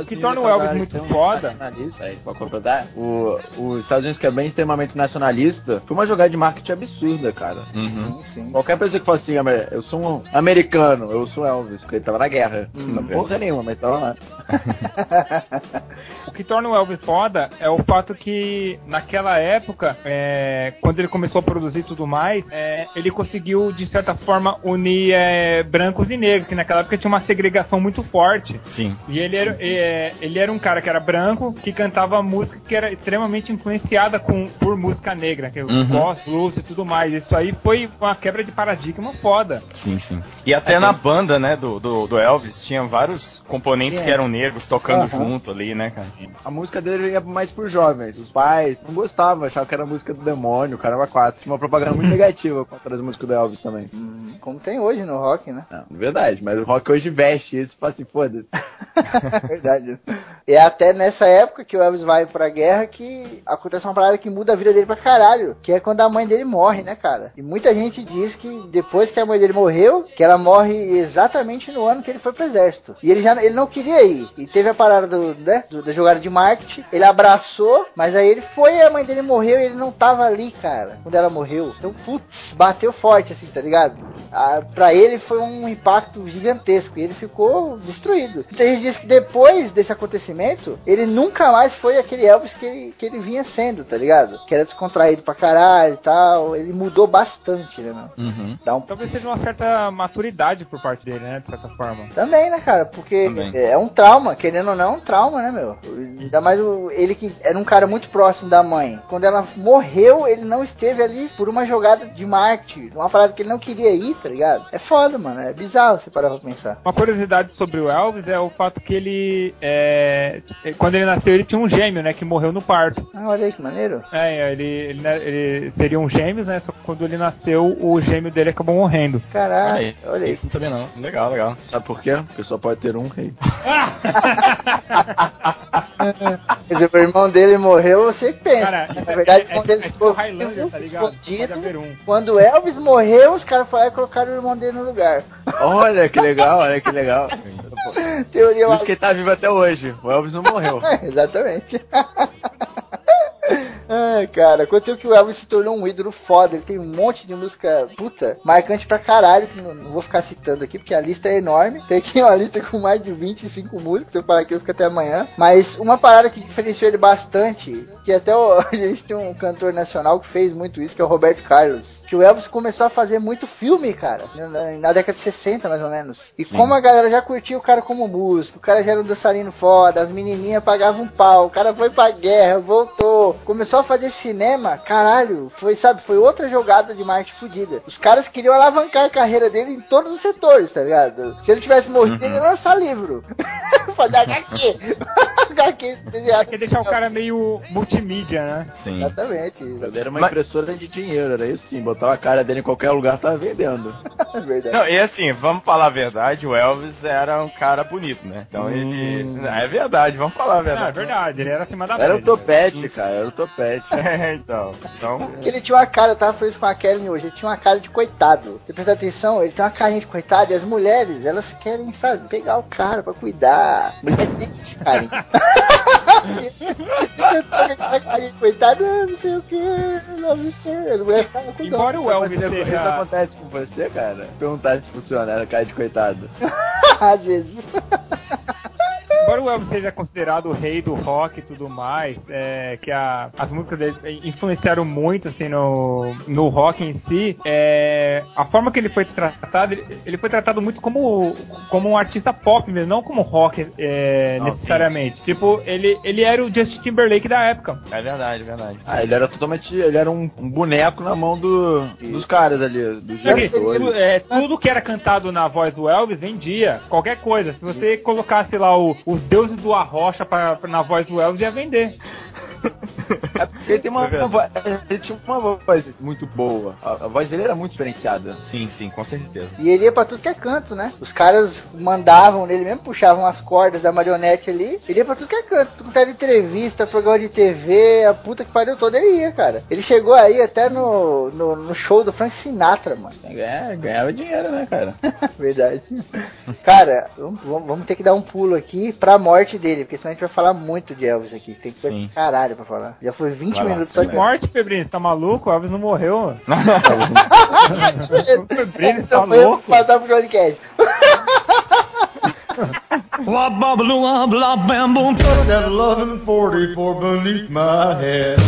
O que torna o Elvis muito foda- nacionalista, Aí, pra completar, o, os Estados Unidos, que é bem extremamente nacionalista, foi uma jogada de marketing absurda, cara. Uhum. Sim, sim. Qualquer pessoa que fala assim, "Ah, eu sou um americano, eu sou Elvis, porque ele tava na guerra. Hum. não porra nenhuma, mas tava lá. <laughs> O que torna o Elvis foda é o fato que naquela época, é, quando ele começou a produzir tudo mais, é, ele conseguiu de certa forma unir é, brancos e negros, que naquela época tinha uma segregação muito forte. Sim. E ele era, é, ele era um cara que era branco, que cantava música que era extremamente influenciada influenciada com, por música negra, que é o Uhum. gospel, blues e tudo mais. Isso aí foi uma quebra de paradigma foda. Sim, sim. E até na banda, né, do, do, do Elvis, tinha vários componentes É. que eram negros tocando Aham. junto ali, né, cara? A música dele ia mais por jovens. Os pais não gostavam, achavam que era música do demônio, o cara era quatro. Tinha uma propaganda muito <laughs> negativa contra as músicas do Elvis também. Hum, Como tem hoje no rock, né? Não, verdade, mas o rock hoje veste isso e fala assim, foda-se. <laughs> Verdade. E é até nessa época que o Elvis vai pra guerra que acontece uma parada que muda a vida dele pra caralho. Que é quando a mãe dele morre, né, cara? E muita gente diz que depois que a mãe dele morreu, que ela morre exatamente no ano que ele foi pro exército. E ele já ele não queria ir. E teve a parada do, né, do- da jogada de marketing. Ele abraçou, mas aí ele foi e a mãe dele morreu e ele não tava ali, cara, quando ela morreu. Então, putz, bateu forte, assim, tá ligado? Ah, pra ele foi um impacto gigantesco e ele ficou destruído. Muita gente diz que depois desse acontecimento, ele nunca mais foi aquele Elvis que ele, que ele vinha sendo, tá ligado? Que era descontraído pra caralho e tal. Ele mudou bastante, né, meu? Uhum. Dá um Talvez seja uma certa maturidade por parte dele, né? De certa forma. Também, né, cara? Porque Também. é um trauma, querendo ou não, é um trauma, né, meu? Ainda mais o- ele que era um cara muito próximo da mãe. Quando ela morreu, ele não esteve ali por uma jogada de marketing, uma parada que ele não queria ir, tá ligado? É foda, mano. É bizarro você parar pra pensar. Uma curiosidade sobre o Elvis é o fato que ele, é, quando ele nasceu, ele tinha um gêmeo, né? Que morreu no parto. Ah, olha aí que maneiro. É, ele, ele, né, ele seriam gêmeos, né? Só que quando ele nasceu, o gêmeo dele acabou morrendo. Caralho, Aí, olha aí. Isso não sabia não. Legal, legal. Sabe por quê? Porque só pode ter um rei. <laughs> Quer dizer, o irmão dele morreu, você que pensa. Cara, Na é- verdade, é, o irmão é, dele é tipo ficou tá escondido. um. Quando o Elvis morreu, os caras foram lá e colocaram o irmão dele no lugar. Olha que legal, olha que legal. <laughs> Teoria Por isso que ele tá vivo até hoje. O Elvis não morreu. É, <laughs> exatamente. Ai, cara, aconteceu que o Elvis se tornou um ídolo foda. Ele tem um monte de música, puta, marcante pra caralho, que não, não vou ficar citando aqui, porque a lista é enorme. Tem aqui uma lista com mais de 25 músicas, se eu falar aqui eu fico até amanhã. Mas uma parada que diferenciou ele bastante, que até o- <laughs> a gente tem um cantor nacional que fez muito isso, que é o Roberto Carlos. Que o Elvis começou a fazer muito filme, cara, na, na década de 60, mais ou menos. E como a galera já curtia o cara como músico, o cara já era um dançarino foda, as menininhas pagavam um pau, o cara foi pra guerra, voltou, começou a fazer cinema, caralho, foi, sabe, foi outra jogada de marketing fodida. Os caras queriam alavancar a carreira dele em todos os setores, tá ligado? Se ele tivesse morrido, ele ia lançar livro. <laughs> fazer HQ. HQ <laughs> desenhado. Quer deixar o cara meio multimídia, né? Sim. Exatamente, Ele era uma Mas- impressora de dinheiro, era isso sim. Botava a cara dele em qualquer lugar, tava vendendo. <laughs> é verdade. Não, e assim, vamos falar a verdade, o Elvis era um cara bonito, né? Então ele. É verdade, vamos falar a Não, é verdade. verdade, ele era acima da Era o topete, cara, era o topete. <laughs> É, então. Então. Porque ele tinha uma cara, eu tava falando isso com a Kelly hoje, ele tinha uma cara de coitado. Você presta atenção, ele tem uma carinha de coitado e as mulheres, elas querem, sabe, pegar o cara pra cuidar. Mulher tem esse carinho. Coitado, ah, não sei o que, não sei o que. As mulheres com dó. Embora o Elvis acontece- Isso seja. acontece com você, cara? Perguntar se funciona, era cara de coitado. <laughs> Às vezes. Embora o Elvis seja considerado o rei do rock e tudo mais, é, que a- as músicas dele influenciaram muito assim, no, no rock em si, é, a forma que ele foi tratado, ele, ele foi tratado muito como, como um artista pop mesmo, não como rock é, Não, necessariamente. Tipo, ele, ele era o Justin Timberlake da época. É verdade, é verdade. Ah, ele era totalmente. Ele era um, um boneco na mão do, dos caras ali, dos Só que, diretores. tudo, é, tudo que era cantado na voz do Elvis vendia. Qualquer coisa. Se você colocasse lá o- os deuses do Arrocha pra, pra- na voz do Elvis, ia vender. <laughs> É porque ele, tem uma, É voz, ele tinha uma voz muito boa. A, a voz dele era muito diferenciada. Sim, sim, com certeza. E ele ia pra tudo que é canto, né? Os caras mandavam nele mesmo, puxavam as cordas da marionete ali. Ele ia pra tudo que é canto. Tudo que era entrevista, programa de TV, a puta que pariu toda, ele ia, cara. Ele chegou aí até no, no, no show do Frank Sinatra, mano. É, ganhava dinheiro, né, cara? <laughs> Verdade. Cara, vamos, vamos- ter que dar um pulo aqui pra morte dele, porque senão a gente vai falar muito de Elvis aqui. Tem que Sim. caralho pra falar. Já foi 20 Vai lá, minutos de morte, Febrinho, você tá maluco? O Elvis não morreu. <laughs> Febrinho, tá louco? passar pro Johnny Cash. That 1144 beneath my head.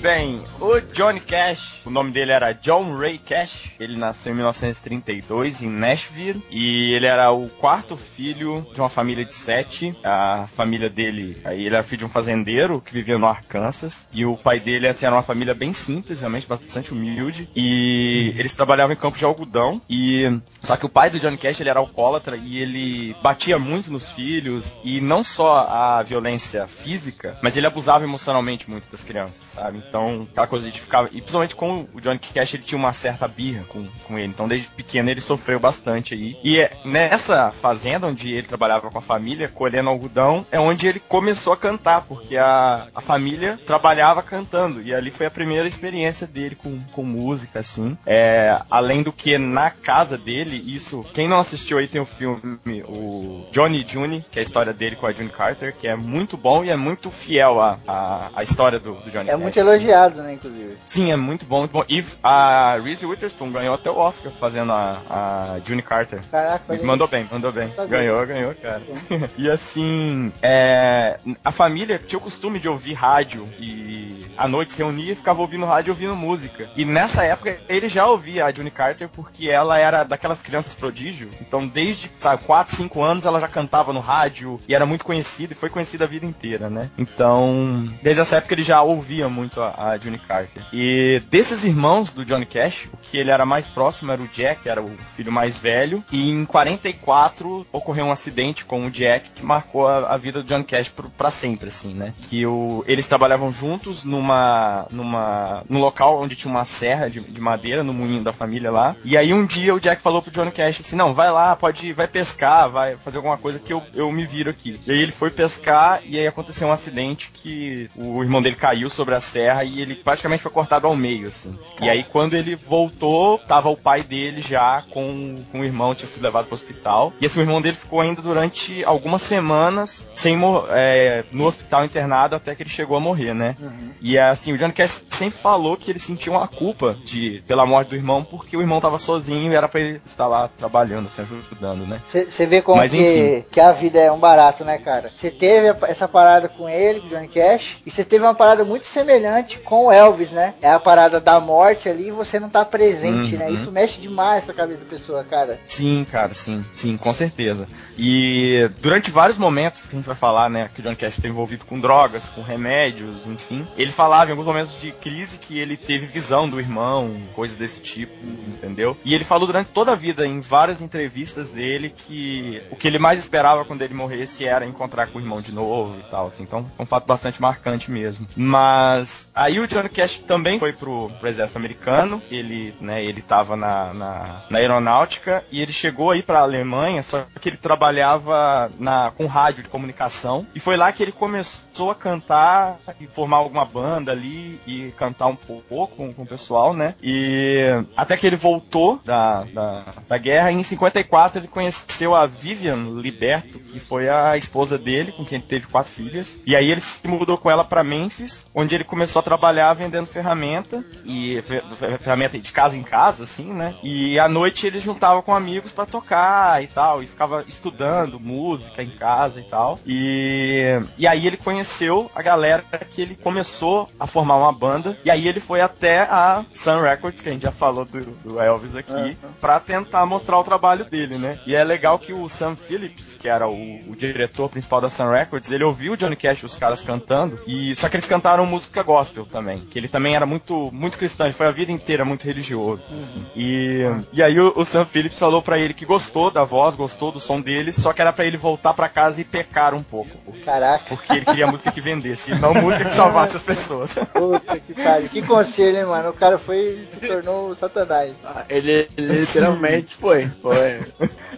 Bem, o Johnny Cash, o nome dele era John Ray Cash. Ele nasceu em 1932 em Nashville e ele era o quarto filho de uma família de sete. A família dele, aí ele era filho de um fazendeiro que vivia no Arkansas e o pai dele assim, era uma família bem simples, realmente bastante humilde e eles trabalhavam em campos de algodão e só que o pai do Johnny Cash ele era alcoólatra e ele batia muito nos filhos e não só a violência física, mas ele abusava emocionalmente muito das crianças, sabe? Então, aquela coisa de ficar. E principalmente com o Johnny Cash, ele tinha uma certa birra com, com ele. Então, desde pequeno, ele sofreu bastante aí. E é nessa fazenda onde ele trabalhava com a família, colhendo algodão, é onde ele começou a cantar, porque a, a família trabalhava cantando. E ali foi a primeira experiência dele com, com música, assim. É, além do que na casa dele, isso. Quem não assistiu aí tem o filme, o Johnny June, que é a história dele com a June Carter, que é muito bom e é muito fiel à, à, à história do, do Johnny É Cash. muito elogiado, né, inclusive. Sim, é muito bom, muito bom. E a Reese Witherspoon ganhou até o Oscar fazendo a, a June Carter. Caraca. Mandou bem, mandou bem. Ganhou, ganhou, cara. <laughs> e assim, é, a família tinha o costume de ouvir rádio e à noite se reunia e ficava ouvindo rádio e ouvindo música. E nessa época ele já ouvia a June Carter porque ela era daquelas crianças prodígio. Então desde, sabe, 4, 5 anos ela já cantava no rádio e era muito conhecida e foi conhecida a vida inteira, né? Então, desde essa época ele já ouvia muito a, a June Carter. E desses irmãos do Johnny Cash, o que ele era mais próximo era o Jack, era o filho mais velho. E em 44 ocorreu um acidente com o Jack que marcou a, a vida do Johnny Cash pra sempre, assim, né? Que o, eles trabalhavam juntos numa, numa, num local onde tinha uma serra de, de madeira no moinho da família lá. E aí um dia o Jack falou pro Johnny Cash assim: não, vai lá, pode, vai pescar, vai fazer alguma coisa que eu, eu me viro aqui. E aí ele foi pescar e aí aconteceu um acidente que o irmão dele caiu sobre a serra e ele praticamente foi cortado ao meio, assim. E aí quando ele voltou, tava o pai dele já com, com o irmão, tinha sido levado pro hospital. E esse irmão dele ficou ainda durante algumas semanas sem é, no hospital internado até que ele chegou a morrer, né? E assim, o Johnny Cash sempre falou que ele sentia uma culpa de, pela morte do irmão porque o irmão tava sozinho e era pra ele estar lá trabalhando, se ajudando, né? Você vê como Mas, que, que a vida é um barato, né, cara? Você teve essa parada com ele, com o Johnny Cash, e você teve uma parada muito semelhante com o Elvis, né? É a parada da morte ali e você não tá presente, né? Uhum. Isso mexe demais com a cabeça da pessoa, cara. Sim, cara, sim, sim, com certeza. E durante vários momentos que a gente vai falar, né, que o Johnny Cash está envolvido com drogas, com remédios, enfim, ele falava em alguns momentos de crise que ele teve visão do irmão, coisas desse tipo, entendeu? E ele falou durante toda a vida, em várias entrevistas dele, que o que ele mais esperava quando ele morresse era encontrar com o irmão de novo e tal, assim. Então, é um fato bastante marcante mesmo. Mas aí o Johnny Cash também foi pro, pro exército americano, ele, né, ele tava na, na, na aeronáutica e ele chegou aí pra Alemanha, só que ele trabalhava na, com rádio de comunicação e foi lá que ele começou a cantar e formar alguma banda ali e cantar um pouco com, com o pessoal, né? E até que ele voltou da, da, da guerra em 54 ele conheceu a Vivian Liberto, que foi a esposa dele, com quem ele teve quatro filhas. E aí ele se mudou com ela pra Memphis, onde ele começou a trabalhar vendendo ferramenta e fe- fe- ferramenta de casa em casa, assim, né? E à noite ele juntava com amigos pra tocar e tal, e ficava estudando música em casa e tal. E, e aí ele conheceu a galera que ele começou a formar uma banda. E aí ele foi até a Sun Records, que a gente já falou do, do Elvis aqui, pra tentar mostrar o trabalho dele, né? E é legal que o Sam Phillips, que era o, o diretor principal da Sun Records, ele ouviu o Johnny Cash e os caras cantando, e só que eles cantaram música gospel também, que ele também era muito muito cristão, ele foi a vida inteira muito religioso, assim. E, e aí o, o Sam Phillips falou pra ele que gostou da voz, gostou do som dele, só que era pra ele voltar pra casa e pecar um pouco, Caraca. porque ele queria música que vendesse, não música que salvasse as pessoas. <laughs> Puta que pariu. Que conselho, hein, mano? O cara foi se tornou satanás. Ah, Ele literalmente foi. Foi.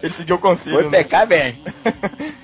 ele seguiu o conselho. Foi né? pecar bem. <laughs>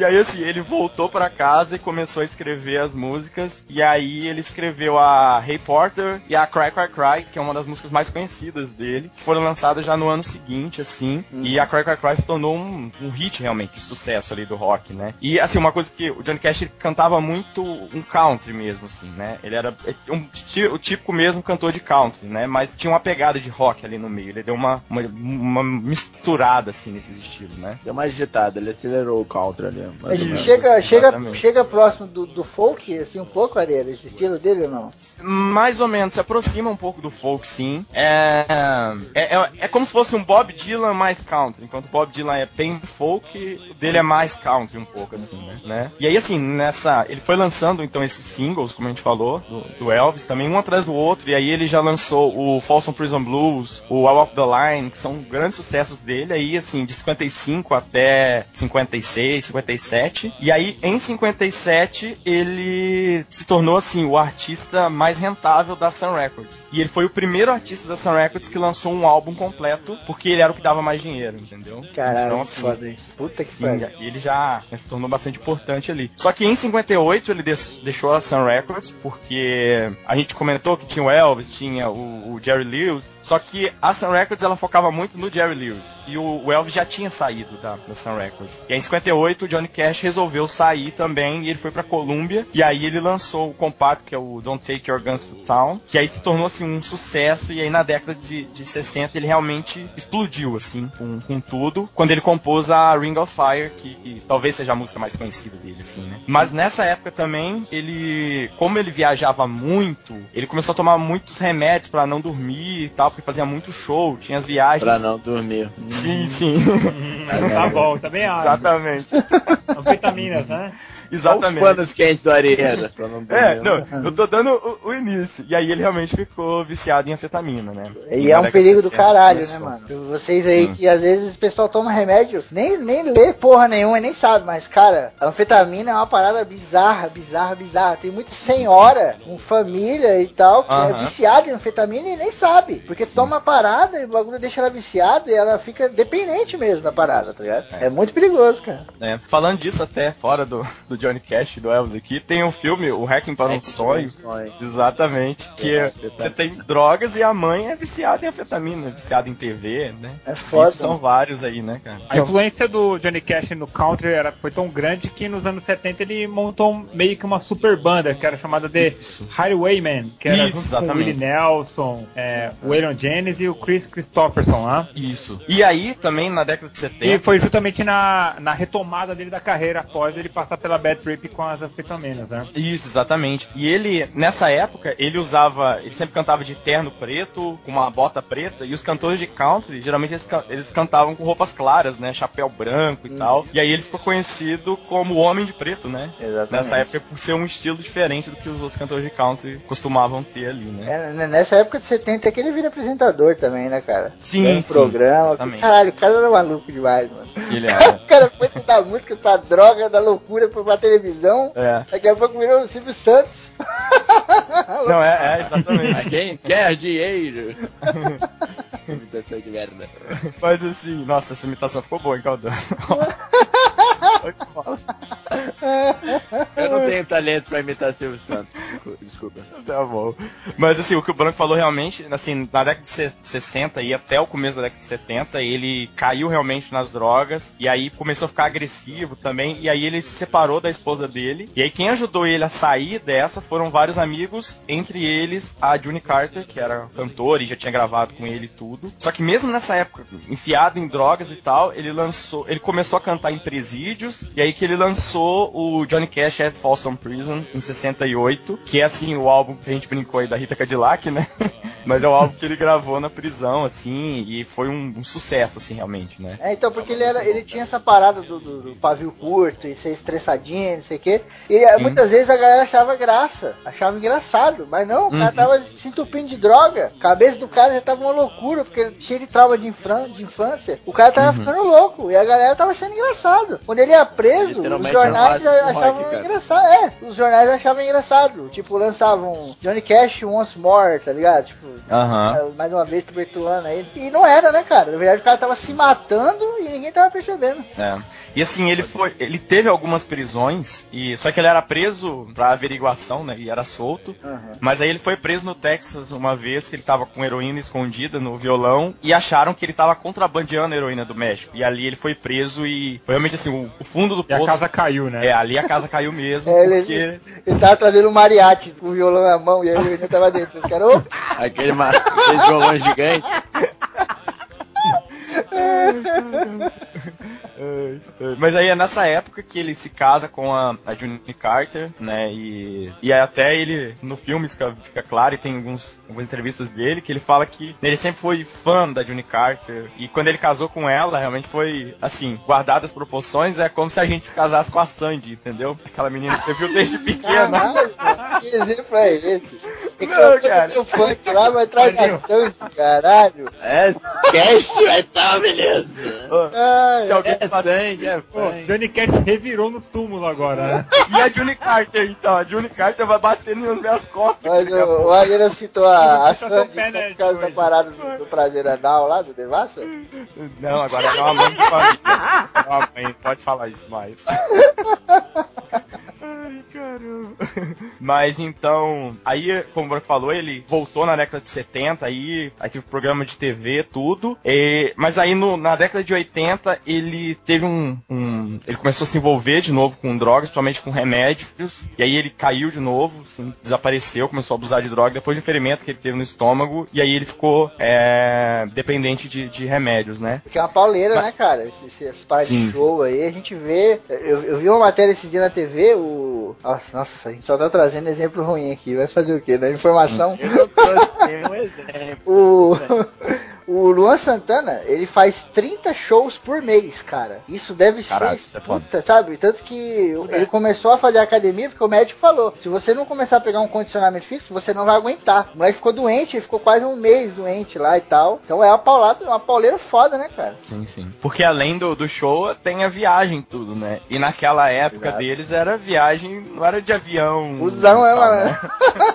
E aí, assim, ele voltou pra casa e começou a escrever as músicas. E aí ele escreveu a Hey Porter e a Cry Cry Cry, que é uma das músicas mais conhecidas dele, que foram lançadas já no ano seguinte, assim. E a Cry Cry Cry se tornou um, um hit realmente de sucesso ali do rock, né? E assim, uma coisa que o Johnny Cash cantava muito um country mesmo, assim, né? Ele era um, ti- o típico mesmo cantor de country, né? Mas tinha uma pegada de rock ali no meio. Ele deu uma, uma, uma misturada, assim, nesses estilos, né? Deu uma agitada, ele acelerou o counter ali. Chega, chega, chega próximo do, do folk, assim, um pouco, Areia, esse estilo dele ou não? Mais ou menos, se aproxima um pouco do folk, sim. É, é, é, é como se fosse um Bob Dylan mais country. Enquanto o Bob Dylan é bem folk, o dele é mais country um pouco, assim, né? né? E aí, assim, nessa. Ele foi lançando, então, esses singles, como a gente falou, do, do Elvis, também um atrás do outro. E aí ele já lançou o Folsom Prison Blues, o I Walk the Line, que são grandes sucessos dele. Aí, assim, de 55 até 56, 57. E aí, em 57, ele se tornou, assim, o artista mais rentável da Sun Records. E ele foi o primeiro artista da Sun Records que lançou um álbum completo, porque ele era o que dava mais dinheiro, entendeu? Caralho, Então, assim, foda isso. Puta que pariu. ele já se tornou bastante importante ali. Só que em 58 ele deixou a Sun Records, porque a gente comentou que tinha o Elvis, tinha o, o Jerry Lewis, só que a Sun Records ela focava muito no Jerry Lewis. E o, o Elvis já tinha saído da, da Sun Records. E aí em 58 o Johnny Cash resolveu sair também, e ele foi pra Columbia, e aí ele lançou o compacto, que é o Don't Take Your Guns to Town, que aí se tornou assim um sucesso, e aí na década de, de 60 ele realmente explodiu, assim, com, com tudo, quando ele compôs a Ring of Fire, que, que talvez seja a música mais conhecida dele, assim, né? Mas nessa época também, ele, como ele viajava muito, ele começou a tomar muitos remédios pra não dormir e tal, porque fazia muito show, tinha as viagens. Pra não dormir. Sim, sim. Hum, <laughs> tá bom, também acho. Exatamente. Anfetaminas, né? <laughs> Olha os Exatamente. panos quentes do Areia. É, não, eu tô dando o, o início. E aí ele realmente ficou viciado em anfetamina, né? E na é um perigo do 60 caralho, né, mano? Vocês aí Sim. que às vezes o pessoal toma remédio, nem, nem lê porra nenhuma e nem sabe, mas, cara, a anfetamina é uma parada bizarra, bizarra, bizarra. Tem muita senhora com família e tal que é Aham. viciada em anfetamina e nem sabe. Porque toma a parada e o bagulho deixa ela viciada e ela fica dependente mesmo da parada, tá ligado? É, muito perigoso, cara. É, falando disso até, fora do, do Johnny Cash e do Elvis aqui, tem um filme, O Hacking para um Sonho. Exatamente. Que é- você tem drogas e a mãe é viciada em anfetamina, viciada em TV, né? É foda. Isso são vários aí, né, cara? A influência do Johnny Cash no country era, foi tão grande que nos anos 70 ele montou meio que uma super banda que era chamada de Highwayman, que era Isso, junto com o. Willie Nelson, é, o Waylon Jennings e o Chris Christopherson lá. Isso. E aí, também, na década de E 70... foi justamente na, na retomada dele da carreira após ele passar pela bad trip com as anfetaminas, né? Isso, exatamente. E ele, nessa época, ele usava. Ele sempre cantava de terno preto, com uma bota preta, e os cantores de country, geralmente eles, ca- eles cantavam com roupas claras, né? Chapéu branco e tal. E aí ele ficou conhecido como o Homem de Preto, né? Exatamente. Nessa época, por ser um estilo diferente do que os outros cantores de country costumavam ter ali, né? É, n- nessa época de 70 é que ele vira apresentador também, né, cara? Sim, Dando sim, programa. exatamente. Caralho, o cara era maluco demais, mano. Ele <laughs> era. O cara foi da música pra droga, da loucura pra, pra televisão. É. Daqui a pouco virou o Silvio Santos. <laughs> Não, é, é exatamente. <laughs> Quem quer dinheiro? Imitação de merda. Mas assim, nossa, essa imitação ficou boa, hein, Caldão? Eu não tenho talento pra imitar Silvio Santos. Desculpa. Tá bom. Mas assim, o que o Branco falou realmente, assim, na década de se- 60 e até o começo da década de 70, ele caiu realmente nas drogas, e aí começou a ficar agressivo também, e aí ele se separou da esposa dele, e aí quem ajudou ele a sair dessa foram vários amigos, entre eles a June Carter, que era cantora e já tinha gravado com ele tudo. Só que mesmo nessa época, enfiado em drogas e tal, ele lançou, ele começou a cantar em presídios, e aí que ele lançou o Johnny Cash at Folsom Prison em 68, que é assim o álbum que a gente brincou aí da Rita Cadillac, né? <laughs> Mas é o álbum que ele gravou na prisão, assim, e foi um, um sucesso, assim, realmente, né? É, então, porque ele, era, ele tinha essa parada do, do- do pavio curto e ser estressadinho, não sei o quê. E eh, muitas vezes a galera achava graça, achava engraçado. Mas não, o cara Uhum. tava se entupindo de droga. A cabeça do cara já tava uma loucura, porque ele cheio de trauma de, infran- de infância. O cara tava Uhum. ficando louco. E a galera tava achando engraçado. Quando ele ia preso, os jornais rock, achavam cara. engraçado. É, os jornais achavam engraçado. Tipo, lançavam Johnny Cash once more, tá ligado? Tipo, é, mais uma vez tuberculando aí. E não era, né, cara? Na verdade, o cara tava se matando e ninguém tava percebendo. É. E assim, ele foi. Ele teve algumas prisões, e só que ele era preso pra averiguação, né? E era solto. Uhum. Mas aí ele foi preso no Texas uma vez que ele tava com heroína escondida no violão e acharam que ele tava contrabandeando a heroína do México. E ali ele foi preso e foi realmente assim, o, o fundo do E a poço. casa caiu, né? É, ali a casa caiu mesmo, <laughs> É, ele, porque. ele tava trazendo um mariachi com o violão na mão e aí ele tava dentro. Os caras, "Ô, <laughs> Aquele, ma... Aquele violão gigante. <laughs> Mas aí é nessa época que ele se casa com a, a June Carter, né? E, e aí até ele, no filme, fica, fica claro, e tem alguns, algumas entrevistas dele, que ele fala que ele sempre foi fã da June Carter. E quando ele casou com ela, realmente foi, assim, guardadas as proporções, é como se a gente se casasse com a Sandy, entendeu? Aquela menina que você viu desde <laughs> pequena. Caralho, que exemplo é esse? Tem que Não, ser cara. o funk lá, mas traz a Sandy, caralho. É, cash <laughs> vai tá, beleza. Ai, Se alguém É sangue, é Pô, sangue. Johnny Cash revirou no túmulo agora, né? E a June Carter, então? A June Carter vai bater nas minhas costas. Mas o, o citou a, a Sandy pé, só né, por causa da George? parada do, do prazer anal lá, do Devassa? Não, agora é uma mãe de família. É uma mãe, pode falar isso mais. <laughs> Caramba. <laughs> Mas então, aí, como o Branco falou, ele voltou na década de 70, aí, aí teve programa de TV, tudo. E- mas aí no- na década de 80, ele teve um, um- Ele começou a se envolver de novo com drogas, principalmente com remédios. E aí ele caiu de novo, assim, desapareceu, começou a abusar de droga depois de um ferimento que ele teve no estômago. E aí ele ficou é, dependente de, de remédios, né? Porque é uma pauleira, né, cara? Esse, esse, esse par Sim. de show aí, a gente vê. Eu, eu vi uma matéria esse dia na TV, o. Nossa, a gente só tá trazendo exemplo ruim aqui. Vai fazer o quê? Da informação. Eu trouxe um exemplo. O. <laughs> O Luan Santana, ele faz 30 shows por mês, cara. Isso deve Caralho, ser isso é puta, sabe? Tanto que ele começou a fazer academia porque o médico falou: se você não começar a pegar um condicionamento físico, você não vai aguentar. O moleque ficou doente, ele ficou quase um mês doente lá e tal. Então é uma paulada, uma pauleira foda, né, cara? Sim, sim. Porque além do, do show, tem a viagem e tudo, né? E naquela época Exato. deles era viagem, não era de avião. Busão, é, tal, mano?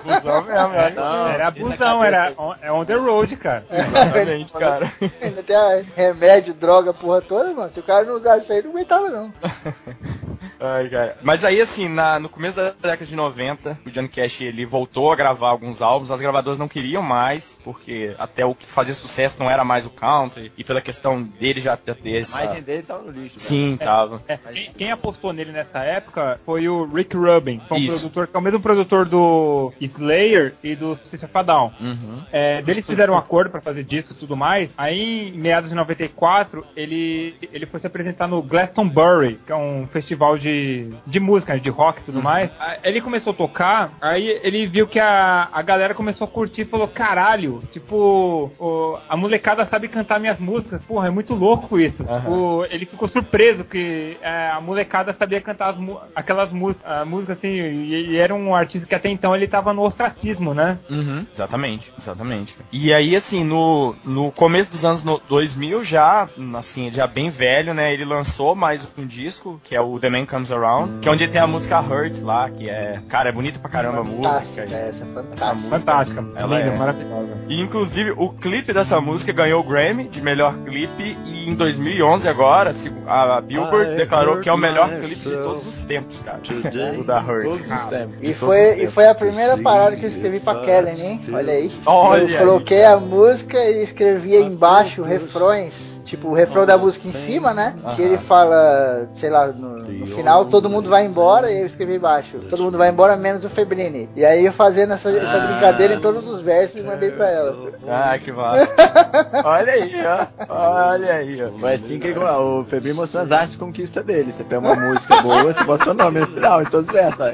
<laughs> Busão mesmo, é. Não, Era na abusão, era on, é on the road, cara. <laughs> Exatamente, cara. <laughs> Ainda tem a remédio, droga, porra toda, mano. Se o cara não usasse isso aí, não aguentava, não. <laughs> Ai, cara. Mas aí, assim, na- no começo da década de 90, o Johnny Cash ele voltou a gravar alguns álbuns. As gravadoras não queriam mais, porque até o que fazia sucesso não era mais o country. E pela questão dele já ter A essa. imagem dele tava no lixo. cara. Sim, tava. É, quem, quem apostou nele nessa época foi o Rick Rubin, que é um Isso. produtor, que é o mesmo produtor do Slayer e do System of a Down. Uhum. É, deles fizeram um acordo pra fazer disco e tudo mais. Aí, em meados de 94, ele, ele foi se apresentar no Glastonbury, que é um festival de, de música, de rock e tudo mais. Aí Ele começou a tocar, aí ele viu que a, a galera começou a curtir e falou: caralho, tipo, o- a molecada sabe cantar minhas músicas. Porra, é muito louco isso. Aham. O- ele ficou surpreso que é, a molecada sabia cantar as aquelas músicas, música assim, e, e era um artista que até então ele tava no ostracismo, né? Uhum, exatamente, exatamente. E aí, assim, no, no começo dos anos no- 2000, já, assim, já bem velho, né, ele lançou mais um disco, que é o The Man Comes Around, que é onde tem a música Hurt lá, que é, cara, é bonita pra caramba a música. Fantástica essa, Essa fantástica. música. Fantástica, Ela linda, é. maravilhosa. E, inclusive, o clipe dessa música ganhou o Grammy de melhor clipe e em 2011 agora, se- a Billboard I declarou que é o melhor clipe de todos os tempos, cara. today. <laughs> o da Hurt. Todos os tempos. E todos foi, os e foi a primeira parada que eu escrevi pra Kellen, hein? Olha aí. Olha eu aí. coloquei a música e escrevia embaixo refrões. Tipo, o refrão da música em cima, né? Que ele fala, sei lá, no, no final todo mundo vai embora e eu escrevi embaixo. Todo mundo vai embora menos o Febrini. E aí eu fazendo essa, essa brincadeira em todos os versos e mandei pra ela. Ah, que massa. <laughs> Olha aí, ó. Olha aí, ó. Foi assim que o Febrinho mostrou as artes de conquista dele. Você pega uma música boa, você bota seu nome no final, em todos os versos.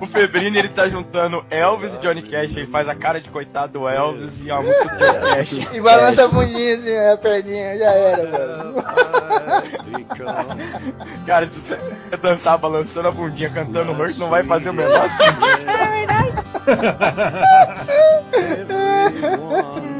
O Febrini, ele tá juntando Elvis e Johnny Cash. Ele faz a cara de coitado do Elvis e a música do Johnny Cash. E balança a bundinha assim, a perninha, já era, mano. Cara, se você dançar balançando a bundinha cantando Hurt, não vai fazer o menor sentido. <laughs>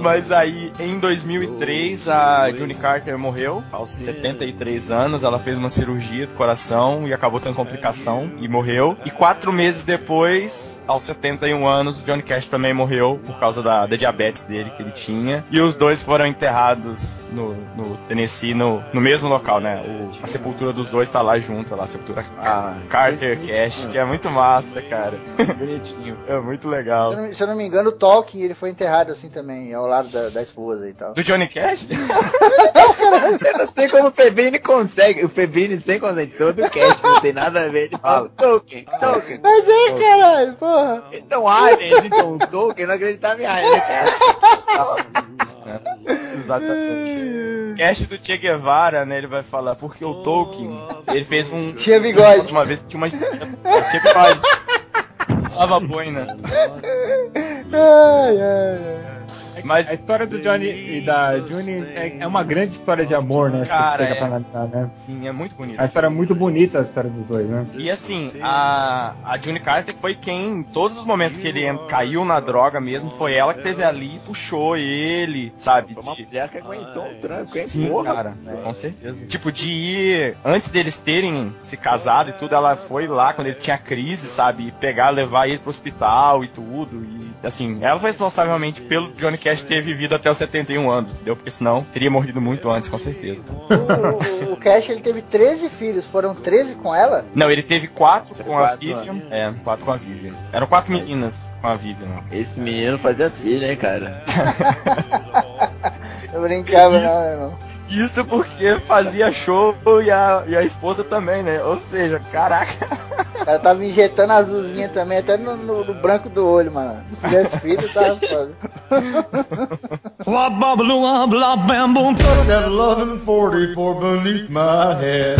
Mas aí, em 2003, a Johnny Carter morreu, aos 73 anos. Ela fez uma cirurgia do coração e acabou tendo complicação e morreu. E quatro meses depois, aos 71 anos, o Johnny Cash também morreu por causa da, da diabetes dele que ele tinha. E os dois foram enterrados no, no Tennessee, no, no mesmo local, né? O- a sepultura dos dois tá lá junto, lá, a sepultura Ah, Carter Cash, que é muito massa, cara. bonitinho. <laughs> É muito legal. se eu não me engano, o Tolkien ele foi enterrado assim também, ao lado da, da esposa e tal. Do Johnny Cash? <laughs> Eu não sei como o Febrini consegue. O Febrini sem consegue. Todo cast não tem nada a ver. Ele fala <laughs> Tolkien, Tolkien. Mas é, caralho, porra. Então aliens, então o Tolkien não acreditava em aliens, né, cara? <laughs> Exatamente. Cast do Che Guevara, né? Ele vai falar, porque o Tolkien, ele fez um. Tinha bigode. Uma vez que tinha uma. Tinha bigode. Usava boina. Ai, ai, ai. Mas- A história do Johnny e da Juni é, é uma grande história de amor, né? Cara, é. pra analisar, né? Sim, é muito bonito. A história é muito bonita, a história dos dois, né? E assim, a, a June Carter foi quem, em todos os momentos que ele caiu na droga mesmo, foi ela que teve ali e puxou ele, sabe? Foi uma mulher que aguentou um tranco, hein? Sim, Porra. cara, com certeza. Tipo, de ir, antes deles terem se casado e tudo, ela foi lá quando ele tinha crise, sabe? E pegar, levar ele pro hospital e tudo. E, assim, ela foi responsável realmente pelo Johnny Cash ter vivido até os 71 anos, entendeu? Porque senão teria morrido muito antes, com certeza. O, o, o Cash ele teve 13 filhos, foram 13 com ela? Não, ele teve quatro com a quatro, Vivian. É, quatro com a Vivian. Eram quatro meninas com a Vivian. Esse menino fazia filho, hein, cara? <laughs> Eu brincava, não, meu irmão. Isso porque fazia show e a, e a esposa também, né? Ou seja, caraca. Cara tava injetando azulzinha também, até no, no- no branco do olho, mano. Se tivesse filho, tava foda. That loving 44 beneath my head.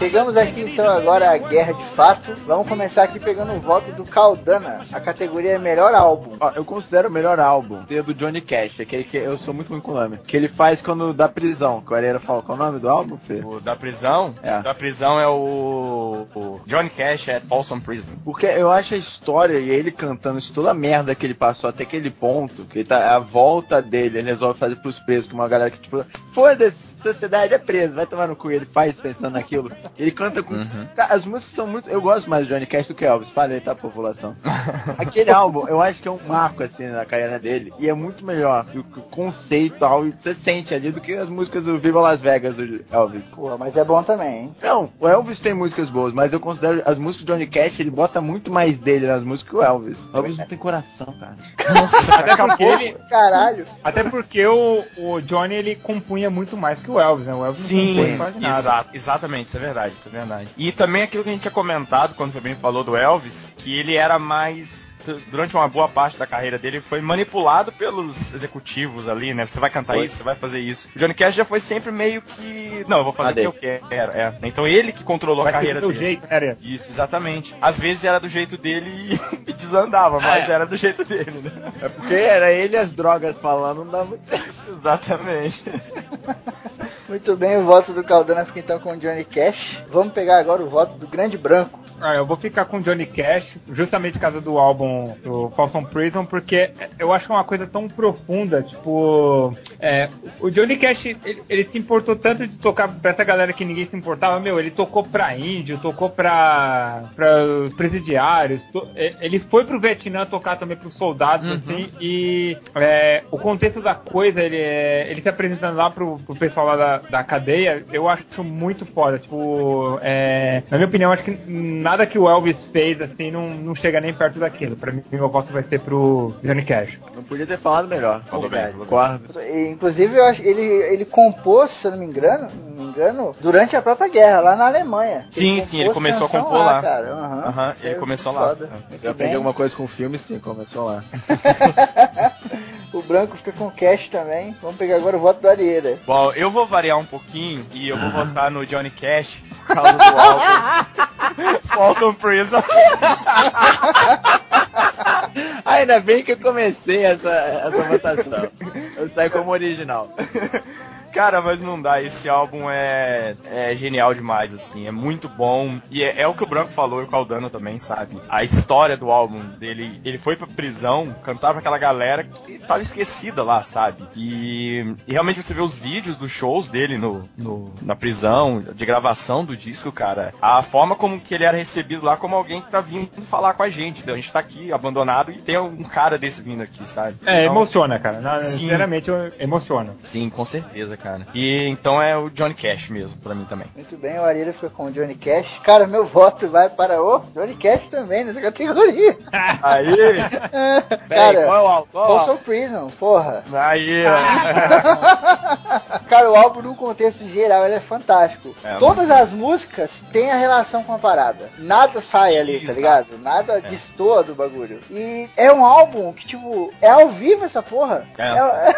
Chegamos aqui então agora à Guerra de Fato. Vamos começar aqui pegando o voto do Caldana. A categoria é melhor álbum. Ó, eu considero o melhor álbum ter do Johnny Cash, aquele que eu sou muito ruim com o nome. Que ele faz quando da prisão. Que o Areira fala, qual é o nome do álbum, Fê? O da prisão? É. Da prisão é o, o Johnny Cash at Folsom Prison. Porque eu acho a história e ele cantando isso, toda a merda que ele passou até aquele ponto, que tá, a volta dele, ele resolve fazer pros presos, que uma galera que, tipo, foda-se, sociedade é preso, vai tomar no cu, ele faz pensando naquilo. Ele canta com. Cara, as músicas são muito. Eu gosto mais do Johnny Cash do que Elvis, falei, tá, população. <laughs> Aquele álbum, eu acho que é um marco, assim, na carreira dele, e é muito melhor do que o conceito e tal, e você sente ali do que as músicas do Viva Las Vegas do Elvis. Pô, mas é bom também, hein? Não, o Elvis tem músicas boas, mas eu considero as músicas do Johnny Cash, ele bota muito mais dele nas músicas que o Elvis. O Elvis não tem coração, cara. <laughs> Nossa, Até porque, ele, Caralho. até porque o, o Johnny ele compunha muito mais que o Elvis, né? O Elvis não Sim, compunha quase nada. exato, exatamente, isso é verdade, isso é verdade. E também aquilo que a gente tinha comentado quando o Febrinho falou do Elvis, que ele era mais, durante uma boa parte da carreira dele, foi manipulado pelos executivos ali, né? Você vai cantar Foi. isso, você vai fazer isso. O Johnny Cash já foi sempre meio que, não, eu vou fazer Ah, o que eu quero, é. Então ele que controlou Vai a carreira do dele. jeito, né? Isso, exatamente. Às vezes era do jeito dele <laughs> e, desandava, mas era do jeito dele, né? É porque era ele e as drogas falando, não dá muito certo. <laughs> <laughs> Exatamente. Muito bem, o voto do Caldana fica então com o Johnny Cash. Vamos pegar agora o voto do Grande Branco. Ah, eu vou ficar com Johnny Cash, justamente por causa do álbum do Folsom Prison, porque eu acho que é uma coisa tão profunda, tipo, é, o Johnny Cash, ele, ele se importou tanto de tocar pra essa galera que ninguém se importava, meu, ele tocou pra índio, tocou pra, pra presidiários, to- ele foi pro Vietnã tocar também pros soldados, assim, e é, o contexto da coisa, ele, é, ele se apresentando lá pro, pro pessoal lá da, da cadeia, eu acho muito foda, tipo, é, na minha opinião, acho que nada que o Elvis fez, assim, não, não chega nem perto daquilo. Pra mim, meu voto vai ser pro Johnny Cash. Não podia ter falado melhor. Falou bem, falou bem. Concordo. Inclusive, eu acho, ele, ele compôs, se eu não me engano, não me engano, durante a própria guerra, lá na Alemanha. Sim, sim, ele começou a compor lá. cara. Aham. Aham, Isso ele é começou lá. foda. Se eu aprendi bem. alguma coisa com o filme, sim, começou lá. <laughs> O branco fica com cash também. Vamos pegar agora o voto do Arieira. Bom, eu vou variar um pouquinho e eu vou votar no Johnny Cash por causa do álbum <laughs> Folsom Prison. <laughs> Ainda bem que eu comecei essa, essa votação. Eu saio como original. Cara, mas não dá. Esse álbum é, é genial demais, assim. É muito bom. E é, é o que o Branco falou e o Caldano também, sabe? A história do álbum dele. Ele foi pra prisão cantar pra aquela galera que tava esquecida lá, sabe? E, e realmente você vê os vídeos dos shows dele no, no- na prisão, de gravação do disco, cara. A forma como que ele era recebido lá como alguém que tá vindo falar com a gente. A gente tá aqui abandonado e tem um cara desse vindo aqui, sabe? É, Então- emociona, cara. Na-. Sinceramente, emociona. Sim, com certeza, cara. E então é o Johnny Cash mesmo, pra mim também. Muito bem, o Ariel fica com o Johnny Cash. Cara, meu voto vai para o Johnny Cash também nessa categoria. <laughs> Aí, <laughs> Cara, qual é o álbum? Qual é Prison, porra. aí, ó. <laughs> Cara, o álbum, num contexto geral, ele é fantástico. É, Todas as músicas têm a relação com a parada. Nada sai ali, tá ligado? Nada destoa do bagulho. E é um álbum que, tipo, é ao vivo essa porra. É. É,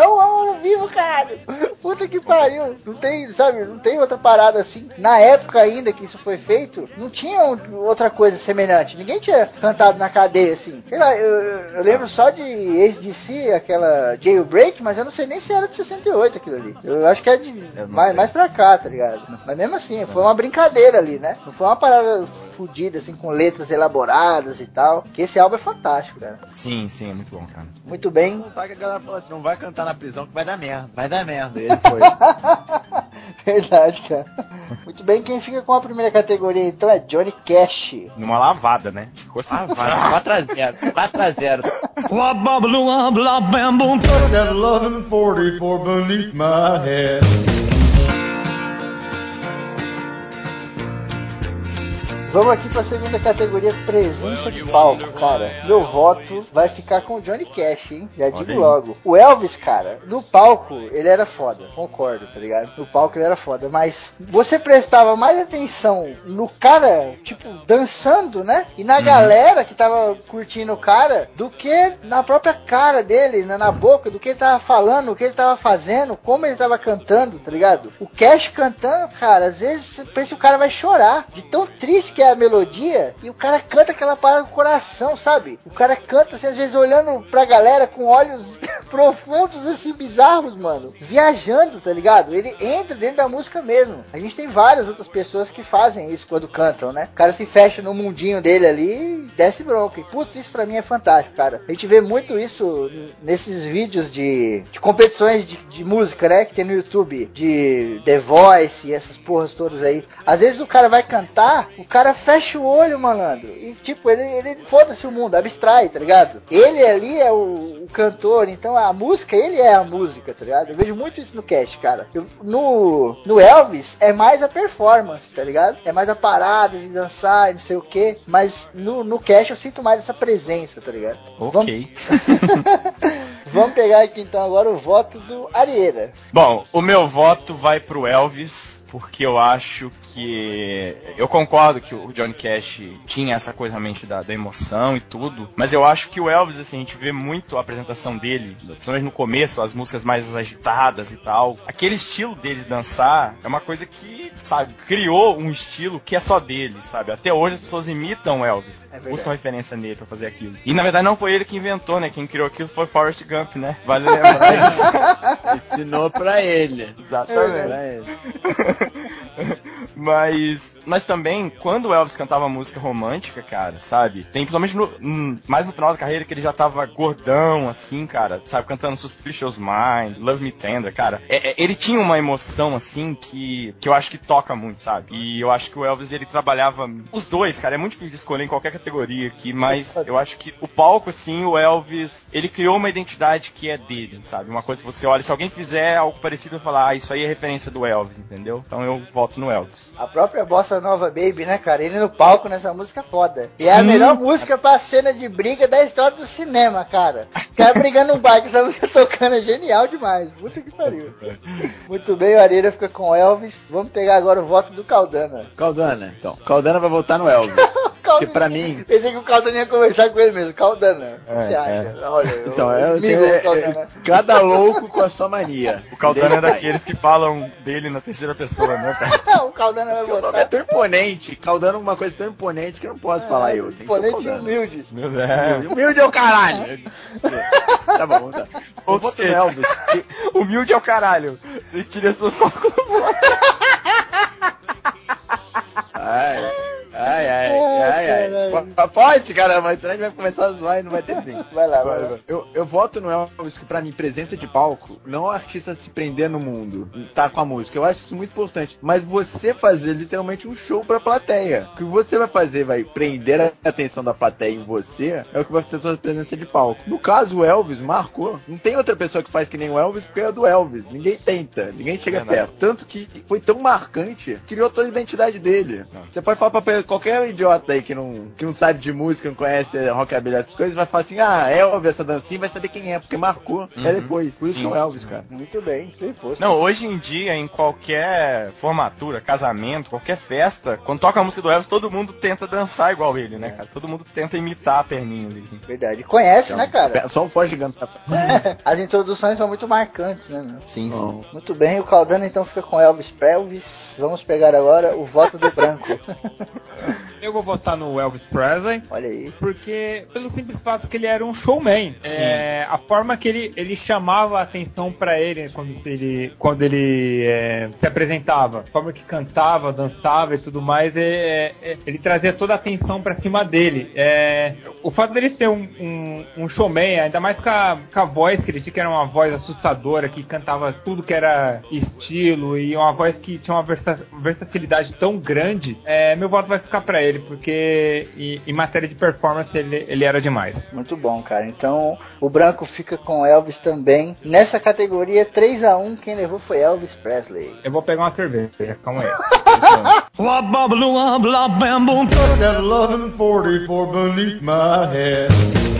é um álbum ao vivo, caralho. Puta que pariu. Não tem, sabe, não tem outra parada assim. Na época ainda que isso foi feito, não tinha outra coisa semelhante. Ninguém tinha cantado na cadeia assim. Sei lá, eu, eu lembro só de ACDC, aquela Jailbreak, mas eu não sei nem se era de 68 aquilo ali. Eu acho que é de mais, sei. mais pra cá, tá ligado? Mas mesmo assim, foi uma brincadeira ali, né? Não foi uma parada fodida, assim, com letras elaboradas e tal. Que esse álbum é fantástico, cara. Sim, sim, é muito bom, cara. Muito bem. Contar que a galera falou assim, não vai cantar na prisão que vai dar merda. Vai dar merda. E ele foi. <laughs> Verdade, cara. Muito bem, quem fica com a primeira categoria então é Johnny Cash. Numa lavada, né? Ficou assim. vai. 4x0. 4x0. Wah-ba-ba-loo-ah-blah-bam-boom. That 1144 beneath my head. Vamos aqui pra segunda categoria, presença de palco, cara. Meu voto vai ficar com o Johnny Cash, hein? Já digo aí. logo. O Elvis, cara, no palco ele era foda, concordo, tá ligado? No palco ele era foda, mas você prestava mais atenção no cara, tipo, dançando, né? E na galera que tava curtindo o cara, do que na própria cara dele, na, na boca, do que ele tava falando, o que ele tava fazendo, como ele tava cantando, tá ligado? O Cash cantando, cara, às vezes você pensa que o cara vai chorar, de tão triste que é a melodia, e o cara canta aquela parada com o coração, sabe? O cara canta, assim, às vezes olhando pra galera com olhos <laughs> profundos, assim, bizarros, mano. Viajando, tá ligado? Ele entra dentro da música mesmo. A gente tem várias outras pessoas que fazem isso quando cantam, né? O cara se fecha no mundinho dele ali e desce bronca. E, putz, isso pra mim é fantástico, cara. A gente vê muito isso nesses vídeos de, de competições de, de música, né? Que tem no YouTube, de The Voice e essas porras todas aí. Às vezes o cara vai cantar, o cara fecha o olho, malandro. E tipo, ele, ele foda-se o mundo, abstrai, tá ligado? Ele ali é o, o cantor, então a música, ele é a música, tá ligado? Eu vejo muito isso no Cash, cara. Eu- no, no Elvis é mais a performance, tá ligado? É mais a parada de dançar, e não sei o que. Mas no, no Cash eu sinto mais essa presença, tá ligado? Ok. <laughs> Vamos pegar aqui então agora o voto do Arieira. Bom, o meu voto vai pro Elvis, porque eu acho que. Eu concordo que o Johnny Cash tinha essa coisa realmente da, da emoção e tudo, mas eu acho que o Elvis, assim, a gente vê muito a apresentação dele, principalmente no começo, as músicas mais agitadas e tal. Aquele estilo dele de dançar é uma coisa que, sabe, criou um estilo que é só dele, sabe? Até hoje as pessoas imitam o Elvis, verdade. buscam referência nele pra fazer aquilo. E na verdade não foi ele que inventou, né? Quem criou aquilo foi Forrest Gump, né? Vale lembrar isso. <laughs> Ensinou pra ele. Exatamente. Pra ele. <laughs> Mas, mas também, quando o Elvis cantava música romântica, cara, sabe? Tem principalmente no, mais no final da carreira que ele já tava gordão, assim, cara, sabe? Cantando Suspicious Mind, Love Me Tender, cara. É- é- ele tinha uma emoção, assim, que, que eu acho que toca muito, sabe? E eu acho que o Elvis, ele trabalhava os dois, cara. É muito difícil de escolher em qualquer categoria aqui, mas eu acho que o palco, assim, o Elvis, ele criou uma identidade que é dele, sabe? Uma coisa que você olha, se alguém fizer algo parecido, eu falar, ah, isso aí é referência do Elvis, entendeu? Então eu voto no Elvis. A própria Bossa Nova Baby, né, cara? Ele no palco nessa música é foda. E é a Sim. melhor música pra cena de briga da história do cinema, cara. Os caras brigando no bar com essa música tocando é genial demais. Puta que pariu. Muito bem, o Areira fica com Elvis. Vamos pegar agora o voto do Caldana. Caldana, então. Caldana vai votar no Elvis. Porque pra mim. Pensei que o Caldana ia conversar com ele mesmo. Caldana, o que É, você acha? é. Olha, eu, Então, eu eu tenho, o é, Caldana. é, cada louco com a sua mania. O Caldana é daqueles que falam dele na terceira pessoa, né, cara? <laughs> o Caldana vai O nome é tão imponente. Caldana é uma coisa tão imponente que eu não posso falar eu. Que Imponente e Caldana. humilde. Deus. Humilde é o caralho. tá bom, tá. Ou voto no Elvis. <laughs> humilde é o caralho. Vocês tirem as suas conclusões. Ai, ai, ai, ai, ai. Pode, Pode, caramba, senão a gente vai começar a zoar e não vai ter fim. <laughs> Vai lá, vai lá. Eu, eu voto no Elvis que pra mim, presença de palco, não o artista se prender no mundo, tá com a música. Eu acho isso muito importante. Mas você fazer literalmente um show pra plateia. O que você vai fazer vai prender a atenção da plateia em você, é o que vai ser a sua presença de palco. No caso, o Elvis marcou. Não tem outra pessoa que faz que nem o Elvis porque é do Elvis. Ninguém tenta, ninguém chega Verdade. perto. Tanto que foi tão marcante, criou toda a identidade dele. Você pode falar pra qualquer idiota aí que não, que não sabe de música, não conhece rockabilly, essas coisas, vai falar assim: ah, Elvis, essa dancinha, vai saber quem é, porque marcou. É depois. Por isso Sim. que é o Elvis, cara. Muito bem, posto. Não, hoje em dia, em qualquer formatura, casamento, qualquer festa, quando toca a música do Elvis, todo mundo tenta dançar igual ele, né, cara? Todo mundo tenta imitar a perninha ali. Verdade. Conhece, né, cara? Só um forte gigante safado. As introduções são muito marcantes, né, meu? Sim, Bom. Muito bem, o Caldano então fica com Elvis Pelvis. Vamos pegar agora o voto do branco. <laughs> Eu vou votar no Elvis Presley. Olha aí. Porque, pelo simples fato que ele era um showman. É, a forma que ele, ele chamava a atenção pra ele quando se- ele, quando ele é, se apresentava, a forma que cantava, dançava e tudo mais, é, é, ele trazia toda a atenção pra cima dele. É, o fato dele ser um, um, um showman, ainda mais com a, com a voz que ele tinha, que era uma voz assustadora, que cantava tudo que era estilo e uma voz que tinha uma versa- versatilidade tão grande, é, meu voto vai ficar pra ele, porque em, em matéria de performance ele, ele era demais. Muito bom, cara. Então, o branco fica com Elvis também. Nessa categoria, 3 a 1 quem levou foi Elvis Presley. Eu vou pegar uma cerveja, calma aí. That loving 44 beneath my head.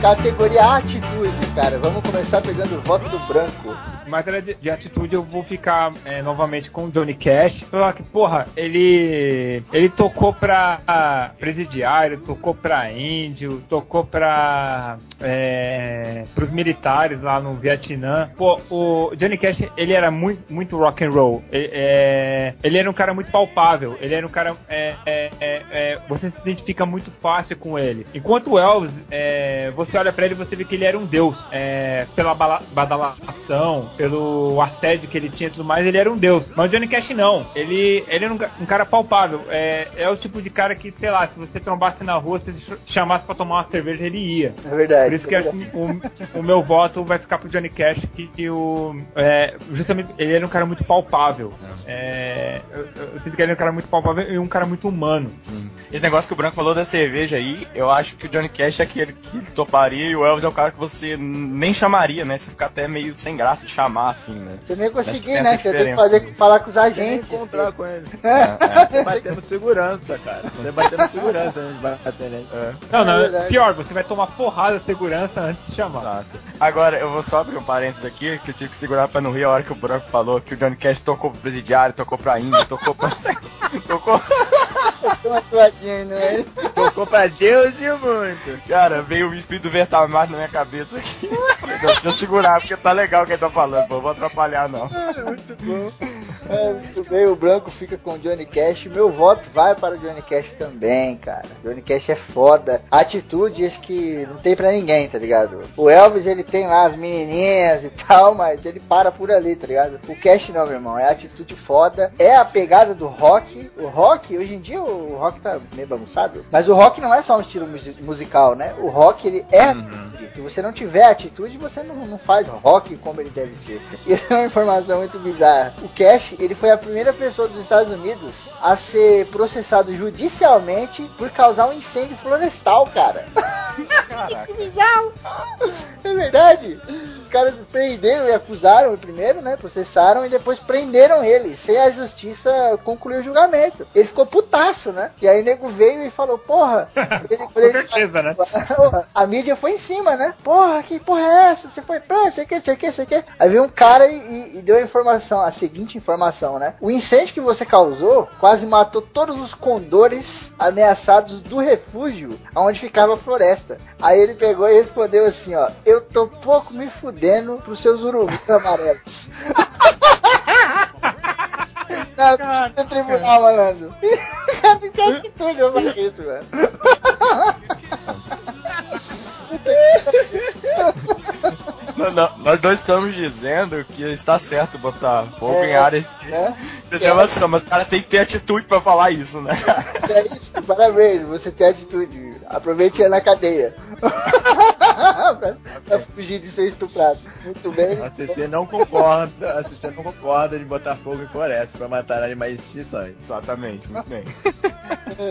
Categoria atitude, cara. Vamos começar pegando o voto do branco. Matéria de, de atitude, eu vou ficar é, novamente com o Johnny Cash. Falar que, porra, ele. Ele tocou pra presidiário, tocou pra índio, tocou pra. É, pros militares lá no Vietnã. Pô, o Johnny Cash, ele era muito, muito rock and roll. Ele, é, ele era um cara muito palpável. Ele era um cara. é, é, é, é, você se identifica muito fácil com ele. Enquanto o Elvis, é, você olha pra ele e você vê que ele era um deus. É, pela badalação, pelo assédio que ele tinha e tudo mais, ele era um deus. Mas o Johnny Cash não. Ele, ele era um, um cara palpável. É, é o tipo de cara que, sei lá, se você trombasse na rua, se você chamasse pra tomar uma cerveja, ele ia. É verdade. Por isso que assim, o, o meu voto vai ficar pro Johnny Cash, que, que o. é, justamente ele era um cara muito palpável. É, eu, eu sinto que ele era um cara muito palpável e um cara muito humano. Sim. Esse negócio que o Branco falou da cerveja aí, eu acho que o Johnny Cash é aquele que toparia e o Elvis é o cara que você nem chamaria, né? Você fica até meio sem graça de chamar, assim, né? Você nem tem né? Você tem que fazer, falar com os agentes. encontrar com ele. <laughs> É, Você batendo segurança, cara. Você batendo segurança antes de bater nele. é. Não, não, É pior, você vai tomar porrada de segurança antes de chamar. Exato. Agora, eu vou só abrir um parênteses aqui, que eu tive que segurar pra não rir a hora que o Branco falou que o Johnny Cash tocou pro presidiário, tocou pra Índia, tocou pra... tocou... <laughs> Né? Tocou pra Deus e muito. Cara, veio o espírito do Vertamar na minha cabeça aqui. Falei, não, deixa eu segurar, porque tá legal o que ele tá falando, pô, vou atrapalhar não. Muito bom. É, muito bem, o branco fica com o Johnny Cash. Meu voto vai para o Johnny Cash também, cara. Johnny Cash é foda. Atitudes que não tem pra ninguém, tá ligado? O Elvis, ele tem lá as menininhas e tal, mas ele para por ali, tá ligado? O Cash não, meu irmão. É atitude foda. É a pegada do rock. O rock, hoje em dia, o rock tá meio bagunçado. Mas o rock não é só um estilo musi- musical, né? O rock, ele é atitude. Se você não tiver atitude, você não, não faz rock como ele deve ser. <laughs> E essa é uma informação muito bizarra. O Cash, ele foi a primeira pessoa dos Estados Unidos a ser processado judicialmente por causar um incêndio florestal, cara. <laughs> Que bizarro! <laughs> É verdade. Os caras prenderam e acusaram primeiro, né? Processaram e depois prenderam ele, sem a justiça concluir o julgamento. Ele ficou putaço, né? E aí o nego veio e falou, porra. ele- Com ele certeza, né? a mídia foi em cima, né? Porra, que porra é essa? Você foi preso, sei que, sei que, sei que. Aí veio um cara e, e- e deu a informação, a seguinte informação, né? O incêndio que você causou quase matou todos os condores ameaçados do refúgio onde ficava a floresta. Aí ele pegou e respondeu assim, ó, eu tô pouco me fudendo pros seus urubus amarelos. <laughs> Na no tribunal, malandro. <laughs> Cara, que tudo eu falei isso, velho. <laughs> Não, não, nós dois estamos dizendo que está certo botar fogo É, em áreas de né? preservação, mas o cara tem que ter atitude pra falar isso, né? É isso, parabéns, você tem atitude. Aproveite na cadeia. <laughs> pra, pra fugir de ser estuprado. Muito bem. A CC não concorda, a CC não concorda de botar fogo em floresta pra matar animais de extinção. Exatamente, muito bem. <laughs>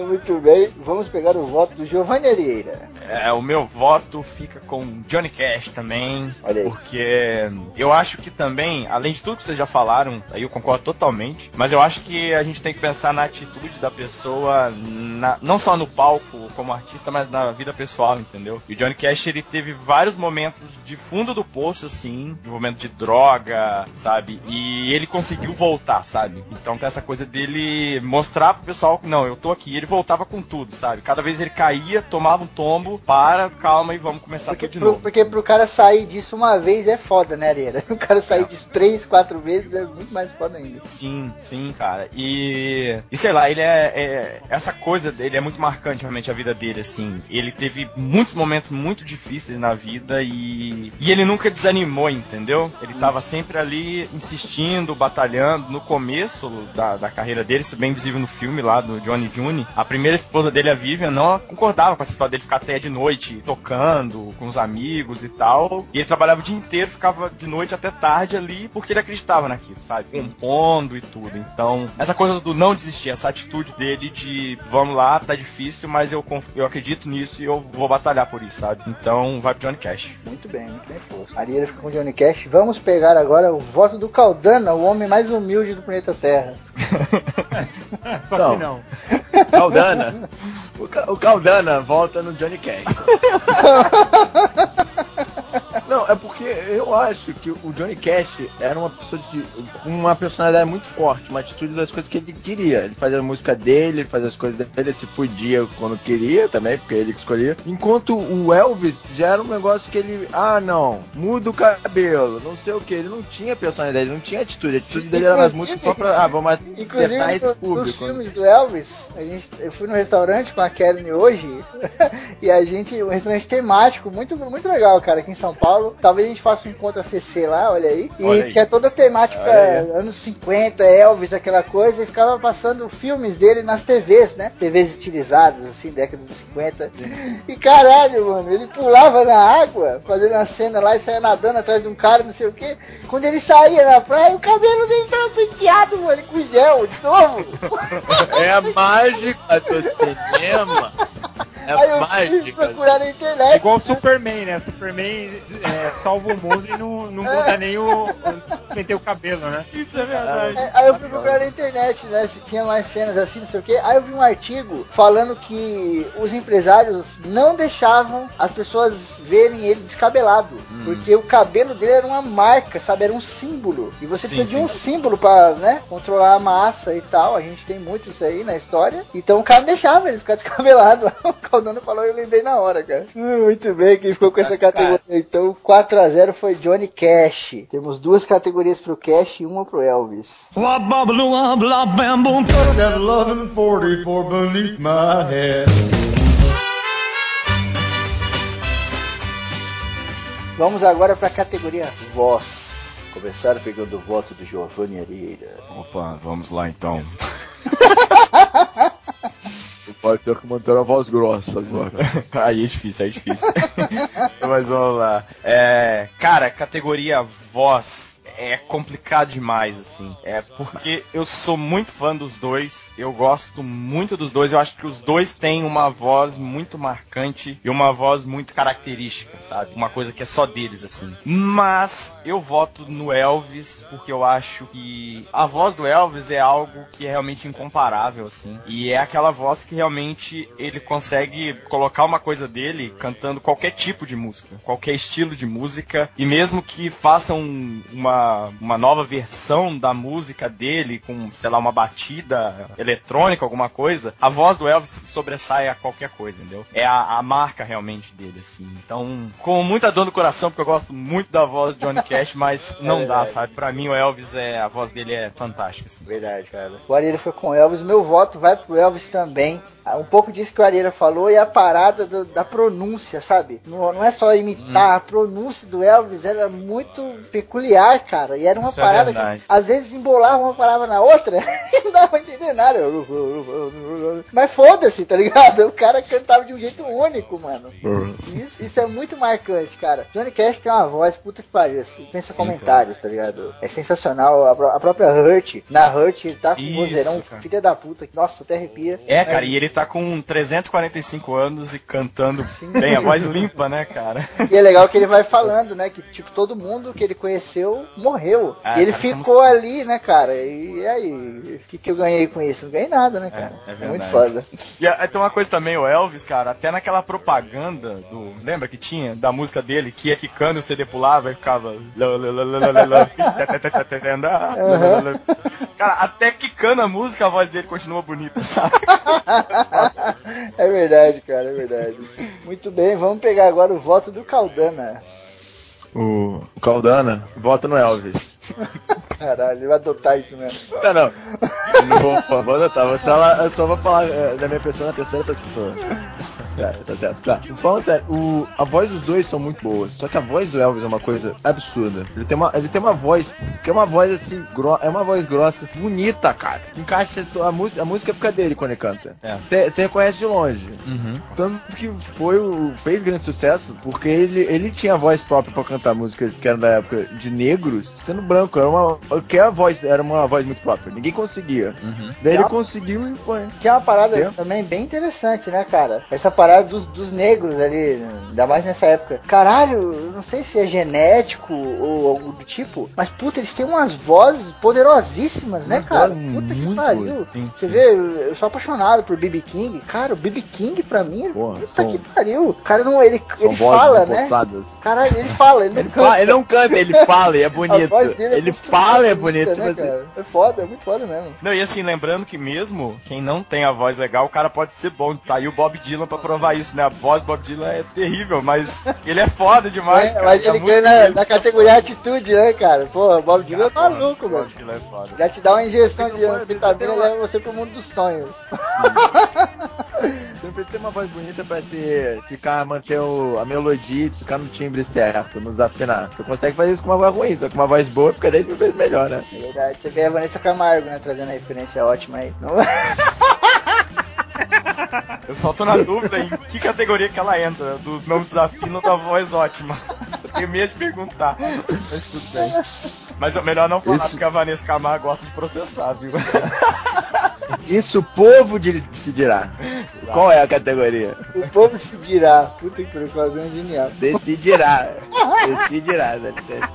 Muito bem. Vamos pegar o voto do Giovanni Arieira. É, o meu voto fica com Johnny Cash também, Olha aí. porque eu acho que também, além de tudo que vocês já falaram, aí eu concordo totalmente, mas eu acho que a gente tem que pensar na atitude da pessoa, na- não só no palco como artista, mas na vida pessoal, entendeu? E o Johnny Cash, ele teve vários momentos de fundo do poço, assim, de momento de droga, sabe? E ele conseguiu voltar, sabe? Então tem essa coisa dele mostrar pro pessoal que, não, eu tô aqui. Ele voltava com tudo, sabe? Cada vez ele caía, tomava um tombo, para, calma e vamos começar Porque tudo de pro, novo. porque pro cara sair disso uma vez é foda, né, Arieira? <laughs> O cara sair disso três, quatro vezes é muito mais foda ainda. Sim, sim, cara. E, e sei lá, ele é, é- Essa coisa dele é muito marcante, realmente, a vida dele, assim. Ele teve muitos momentos muito difíceis na vida e. E ele nunca desanimou, entendeu? Ele tava sempre ali insistindo, batalhando. No começo da, da carreira dele, isso é bem visível no filme lá do Johnny June. A primeira esposa dele, a Vivian, não concordava com essa história dele ficar até de noite tocando com os amigos e tal. E ele trabalhava o dia inteiro, ficava de noite até tarde ali, porque ele acreditava naquilo, sabe? Compondo e tudo. Então, essa coisa do não desistir, essa atitude dele de vamos lá, tá difícil, mas eu, eu acredito nisso e eu vou batalhar por isso, sabe? Então, vai pro Johnny Cash. Muito bem, muito bem força. Arieira fica com o Johnny Cash. Vamos pegar agora o voto do Caldana, o homem mais humilde do planeta Terra. <laughs> Só Não. que não. Caldana. O, Ca- o Caldana volta no Johnny Cash. <laughs> Não, é porque eu acho que o Johnny Cash era uma pessoa de uma personalidade muito forte, uma atitude das coisas que ele queria. Ele fazia a música dele, ele fazia as coisas dele, ele se fudia quando queria também, porque ele que escolhia. Enquanto o Elvis já era um negócio que ele, ah não, muda o cabelo, não sei o que. Ele não tinha personalidade, ele não tinha atitude. A atitude dele era nas Inclusive- músicas só pra, ah, vamos Inclusive, acertar esse no- nos público. filmes do Elvis, a gente, eu fui no restaurante com a Kellen hoje <laughs> e a gente, um restaurante temático, muito, muito legal, cara, aqui em São Paulo. Talvez a gente faça um encontro ACC lá, olha aí. E Olha aí. tinha toda a temática Olha anos 50, Elvis, aquela coisa, e ficava passando filmes dele nas TVs, né? TVs utilizadas, assim, décadas de 50. E caralho, mano, ele pulava na água, fazendo uma cena lá e saía nadando atrás de um cara, não sei o que. Quando ele saía na praia, o cabelo dele tava penteado, mano, com gel de novo. <laughs> É a mágica do cinema. É Aí eu fui mágica. procurar na É internet. igual o Superman, né? Superman é, salva o mundo e não, não muda nem o. meter o cabelo, né? Isso é verdade. É, Aí eu fui procurar na internet, né? Se tinha mais cenas assim, não sei o que. Aí eu vi um artigo falando que os empresários não deixavam as pessoas verem ele descabelado. Hum. Porque o cabelo dele era uma marca, sabe? Era um símbolo. E você Sim, precisa de sim. um símbolo pra, né? Controlar a massa e tal. A gente tem muito isso aí na história. Então o cara não deixava ele ficar <laughs> descabelado. O Caldano falou eu lembrei na hora, cara. Hum, Muito bem, quem ficou com essa categoria. Então 4x0 foi Johnny Cash. Temos duas categorias pro Cash e uma pro Elvis. Wah, babaloo, wah, blah, bam, boom. That 1144 beneath my head. Vamos agora pra categoria voz. Começaram pegando o voto do Giovanni Areira. Opa, vamos lá então. <laughs> O pode ter que manter a voz grossa agora. <laughs> aí é difícil, aí é difícil. <laughs> Mas vamos lá. É, cara, categoria voz é complicado demais, assim. É porque eu sou muito fã dos dois. Eu gosto muito dos dois. Eu acho que os dois têm uma voz muito marcante e uma voz muito característica, sabe? Uma coisa que é só deles, assim. Mas eu voto no Elvis porque eu acho que a voz do Elvis é algo que é realmente incomparável, assim. E é aquela voz que realmente ele consegue colocar uma coisa dele cantando qualquer tipo de música, qualquer estilo de música. E mesmo que façam uma uma, uma nova versão da música dele, com, sei lá, uma batida eletrônica, alguma coisa, a voz do Elvis sobressai a qualquer coisa, entendeu? É a, a marca realmente dele, assim. Então, com muita dor no coração, porque eu gosto muito da voz de Johnny Cash, mas <laughs> não dá, verdade. sabe? Pra mim, o Elvis, é, a voz dele é fantástica, assim. Verdade, cara. O Arieira foi com o Elvis. Meu voto vai pro Elvis também. Ah, Um pouco disso que o Arieira falou e a parada do- da pronúncia, sabe? Não, não é só imitar, a pronúncia do Elvis era muito peculiar, cara. E era uma Isso é parada verdade. que às vezes embolava uma palavra na outra <laughs> entender nada. Mas foda-se, tá ligado? <laughs> O cara cantava de um jeito único, mano. Isso, isso é muito marcante, cara. Johnny Cash tem uma voz, puta que pariu, assim. Pensa Sim, comentários, tá ligado? É sensacional. A, a própria Hurt, na Hurt, ele tá com um vozeirão, cara. filha da puta. que, Nossa, até arrepia. É, cara, Mas- e ele tá com 345 anos e cantando Sim. bem, a voz limpa, né, cara? E é legal que ele vai falando, né? Que, tipo, todo mundo que ele conheceu morreu. Ah, ele cara, ficou música- ali, né, cara? E aí? O que, que eu ganhei com isso? Não ganhei nada, né, cara? é muito verdade. foda. E ah, tem uma coisa também, o Elvis, cara, até naquela propaganda do. Lembra que tinha? Da música dele, que ia quicando e o CD pulava e ficava. Cara, até quicando a música, a voz dele continua bonita, sabe? <laughs> É verdade, cara, é verdade. Muito bem, vamos pegar agora o voto do Caldana. O, o Caldana, vota no Elvis. <laughs> Caralho, ele vai adotar isso mesmo. Tá, não. Não vou, vou adotar. Vou só, eu só vou falar eh, da minha pessoa na terceira pessoa. Tá, tá certo. Tá. Falando sério, o, a voz dos dois são muito boas. Só que a voz do Elvis é uma coisa absurda. Ele tem uma, ele tem uma voz, que é uma voz assim, gro, é uma voz grossa, bonita, cara. Encaixa a música, a música fica dele quando ele canta. É. Você reconhece de longe. Uhum. Tanto que foi o, fez grande sucesso, porque ele, ele tinha voz própria pra cantar músicas que eram da época de negros, sendo branco. Era uma, que a voz era uma voz muito própria. Ninguém conseguia. Uhum. Daí ele conseguiu e foi. Que é uma parada Entendeu? também bem interessante, né, cara? Essa parada dos, dos negros ali, ainda mais nessa época. Caralho, não sei se é genético ou algo do tipo, mas puta, eles têm umas vozes poderosíssimas, né, cara? Puta que pariu. Sim, Você sim. vê, eu sou apaixonado por BB King. Cara, o BB King pra mim, Porra, puta são- que pariu. O cara não, ele, ele fala, né? Caralho, ele fala, ele <laughs> não Ele, canta. fala, ele não canta, ele fala e é <laughs> A bonito. voz dele é ele muito fala e é bonita, bonito. né, mas cara? É foda, é muito foda mesmo. Não, e assim, lembrando que mesmo quem não tem a voz legal, o cara pode ser bom. Tá aí o Bob Dylan pra provar isso, né? A voz do Bob Dylan é terrível, mas ele é foda demais, É, cara. mas ele música ganha na, na categoria atitude, né, cara? Pô, Bob Dylan é maluco, o mano. Bob Dylan é foda. Já te dá uma injeção de vitamina e leva você pro mundo dos sonhos. <laughs> Você não precisa ter uma voz bonita pra se ficar, manter o- a melodia ficar no timbre certo, nos afinar. Você consegue fazer isso com uma voz ruim, só que uma voz boa fica 10 mil vezes melhor, né? É verdade. Você vê a Vanessa Camargo, né? Trazendo a referência ótima aí. Não- <laughs> Eu só tô na dúvida em que categoria que ela entra, do não desafino ou da voz ótima. <laughs> Eu tenho medo de perguntar. Mas tudo bem. Mas é melhor não falar, Isso- porque a Vanessa Camargo gosta de processar, viu? <laughs> Isso o povo de- decidirá. Qual é a categoria? o povo se dirá. Puta que pariu, quase um genial. Decidirá. Decidirá, licença.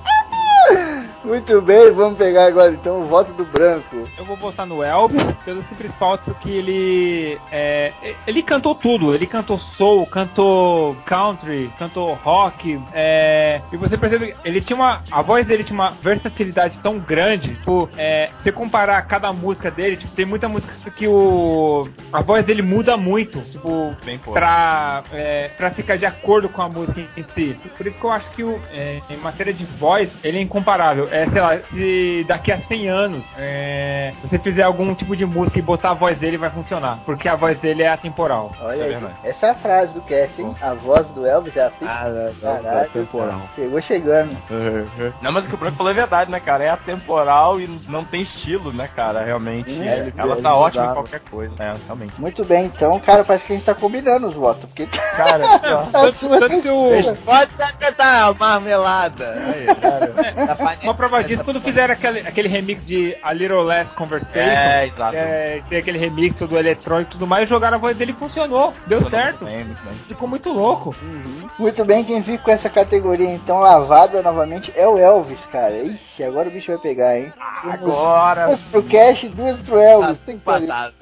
Muito bem, vamos pegar agora então o voto do branco. Eu vou votar no Elvis pelo simples fato que ele é, ele cantou tudo. Ele cantou soul, cantou country, cantou rock. é, e você percebe que ele tinha uma a voz dele tinha uma versatilidade tão grande. Tipo, é, você comparar cada música dele, tipo, tem muita música que o a voz dele muda muito. Tipo, Bem posto. pra, é, pra ficar de acordo com a música em si. Por isso que eu acho que o, é, em matéria de voz, ele é incomparável. É, sei lá, se daqui a 100 anos é, você fizer algum tipo de música e botar a voz dele, vai funcionar. Porque a voz dele é atemporal. Olha é aí, essa é a frase do cast, hein? A voz do Elvis é a Ah, não, não, Caralho. temporal. Chegou chegando. <laughs> Não, mas o que o Branco falou é verdade, né, cara? É atemporal e não tem estilo, né, cara? Realmente. É, ela tá ótima em qualquer coisa. É, realmente. Muito bem, então, cara, parece que a gente tá combinando os votos. Porque <laughs> Cara, <laughs> tá Tanto, tanto que o, podem cantar marmelada. Aí, cara. Tá uma prova disso quando fizeram aquele, aquele remix de A Little Less Conversation. É, exato. é, tem aquele remix todo eletrônico e tudo mais, jogaram a voz dele e funcionou. Deu Funcionou certo. Muito bem, muito bem. Ficou muito louco. Uhum. Muito bem, quem fica com essa categoria então lavada novamente é o Elvis, cara. Ixi, agora o bicho vai pegar, hein? Agora Duas pro Cash e duas pro Elvis. Tá Tem que fazer. empatado.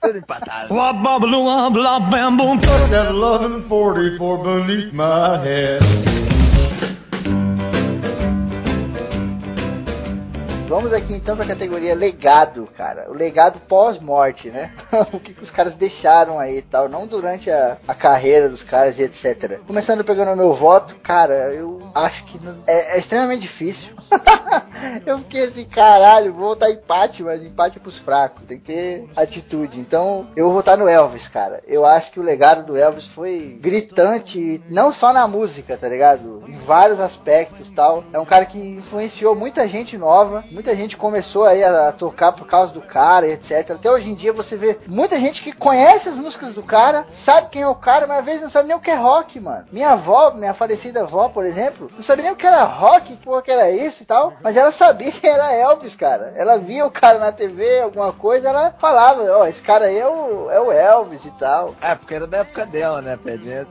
Tudo empatado. Wop, bop, loo, wop, lop, bam, boom. Got 1144 beneath my head. Vamos aqui então pra categoria legado, cara. O legado pós-morte, né? <laughs> o que, que os caras deixaram aí e tal, não durante a, a carreira dos caras e etc. Começando pegando meu voto, cara, eu acho que não- é, é extremamente difícil. <laughs> eu fiquei assim, caralho, vou votar empate, mas empate é pros fracos, tem que ter atitude. Então, eu vou votar no Elvis, cara. Eu acho que o legado do Elvis foi gritante, não só na música, tá ligado? Em vários aspectos tal. É um cara que influenciou muita gente nova, muita gente começou aí a, a tocar por causa do cara etc. Até hoje em dia você vê muita gente que conhece as músicas do cara, sabe quem é o cara, mas às vezes não sabe nem o que é rock, mano. Minha avó, minha falecida avó, por exemplo, não sabia nem o que era rock, que porra que era isso e tal, mas ela sabia que era Elvis, cara. Ela via o cara na TV, alguma coisa, ela falava, ó, esse cara aí é o, é o Elvis e tal. É, porque era da época dela, né,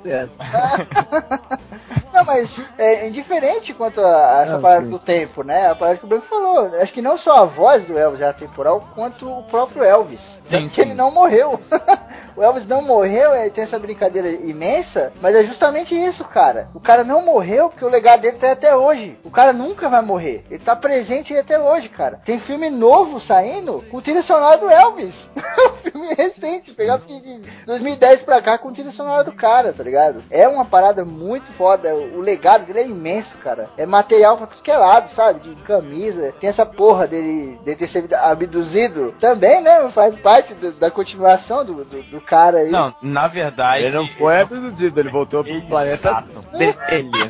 ser essa. <laughs> Não, mas é indiferente quanto a, a essa Não, parada sim. do tempo, né? A parada que o Branco falou. Acho que não só a voz do Elvis era temporal, quanto o próprio Elvis. Sim, Tanto sim. ele não morreu. <laughs> o Elvis não morreu, ele tem essa brincadeira imensa, mas é justamente isso, cara. O cara não morreu porque o legado dele tá aí até hoje. O cara nunca vai morrer. Ele tá presente aí até hoje, cara. Tem filme novo saindo com trilha sonora do Elvis. <laughs> filme recente, pegar de 2010 pra cá com trilha sonora do cara, tá ligado? É uma parada muito foda. O legado dele é imenso, cara. É material pra tudo que é lado, sabe? De camisa. Tem essa porra dele, dele ter sido abduzido também, né? Faz parte do- da continuação do, do, do cara aí. Não, na verdade. Ele não foi abduzido, ele voltou pro planeta Exato. dele.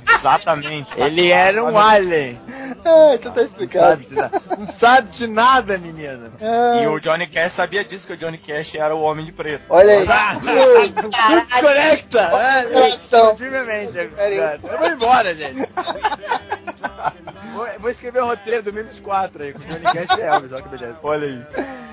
Exatamente. tá Ele era um alien. Ah, então tá Não explicado. sabe de nada, não sabe de nada menina. Ah, E o Johnny Cash sabia disso, que o Johnny Cash era o Homem de Preto. Olha aí. <laughs> Desconecta! Coração. Explodiu minha mente Peraí. agora. Eu vou embora, gente. Vou, vou escrever o roteiro do Menos 4 aí, com o Johnny Cash e Elvis, olha que beleza. Olha aí.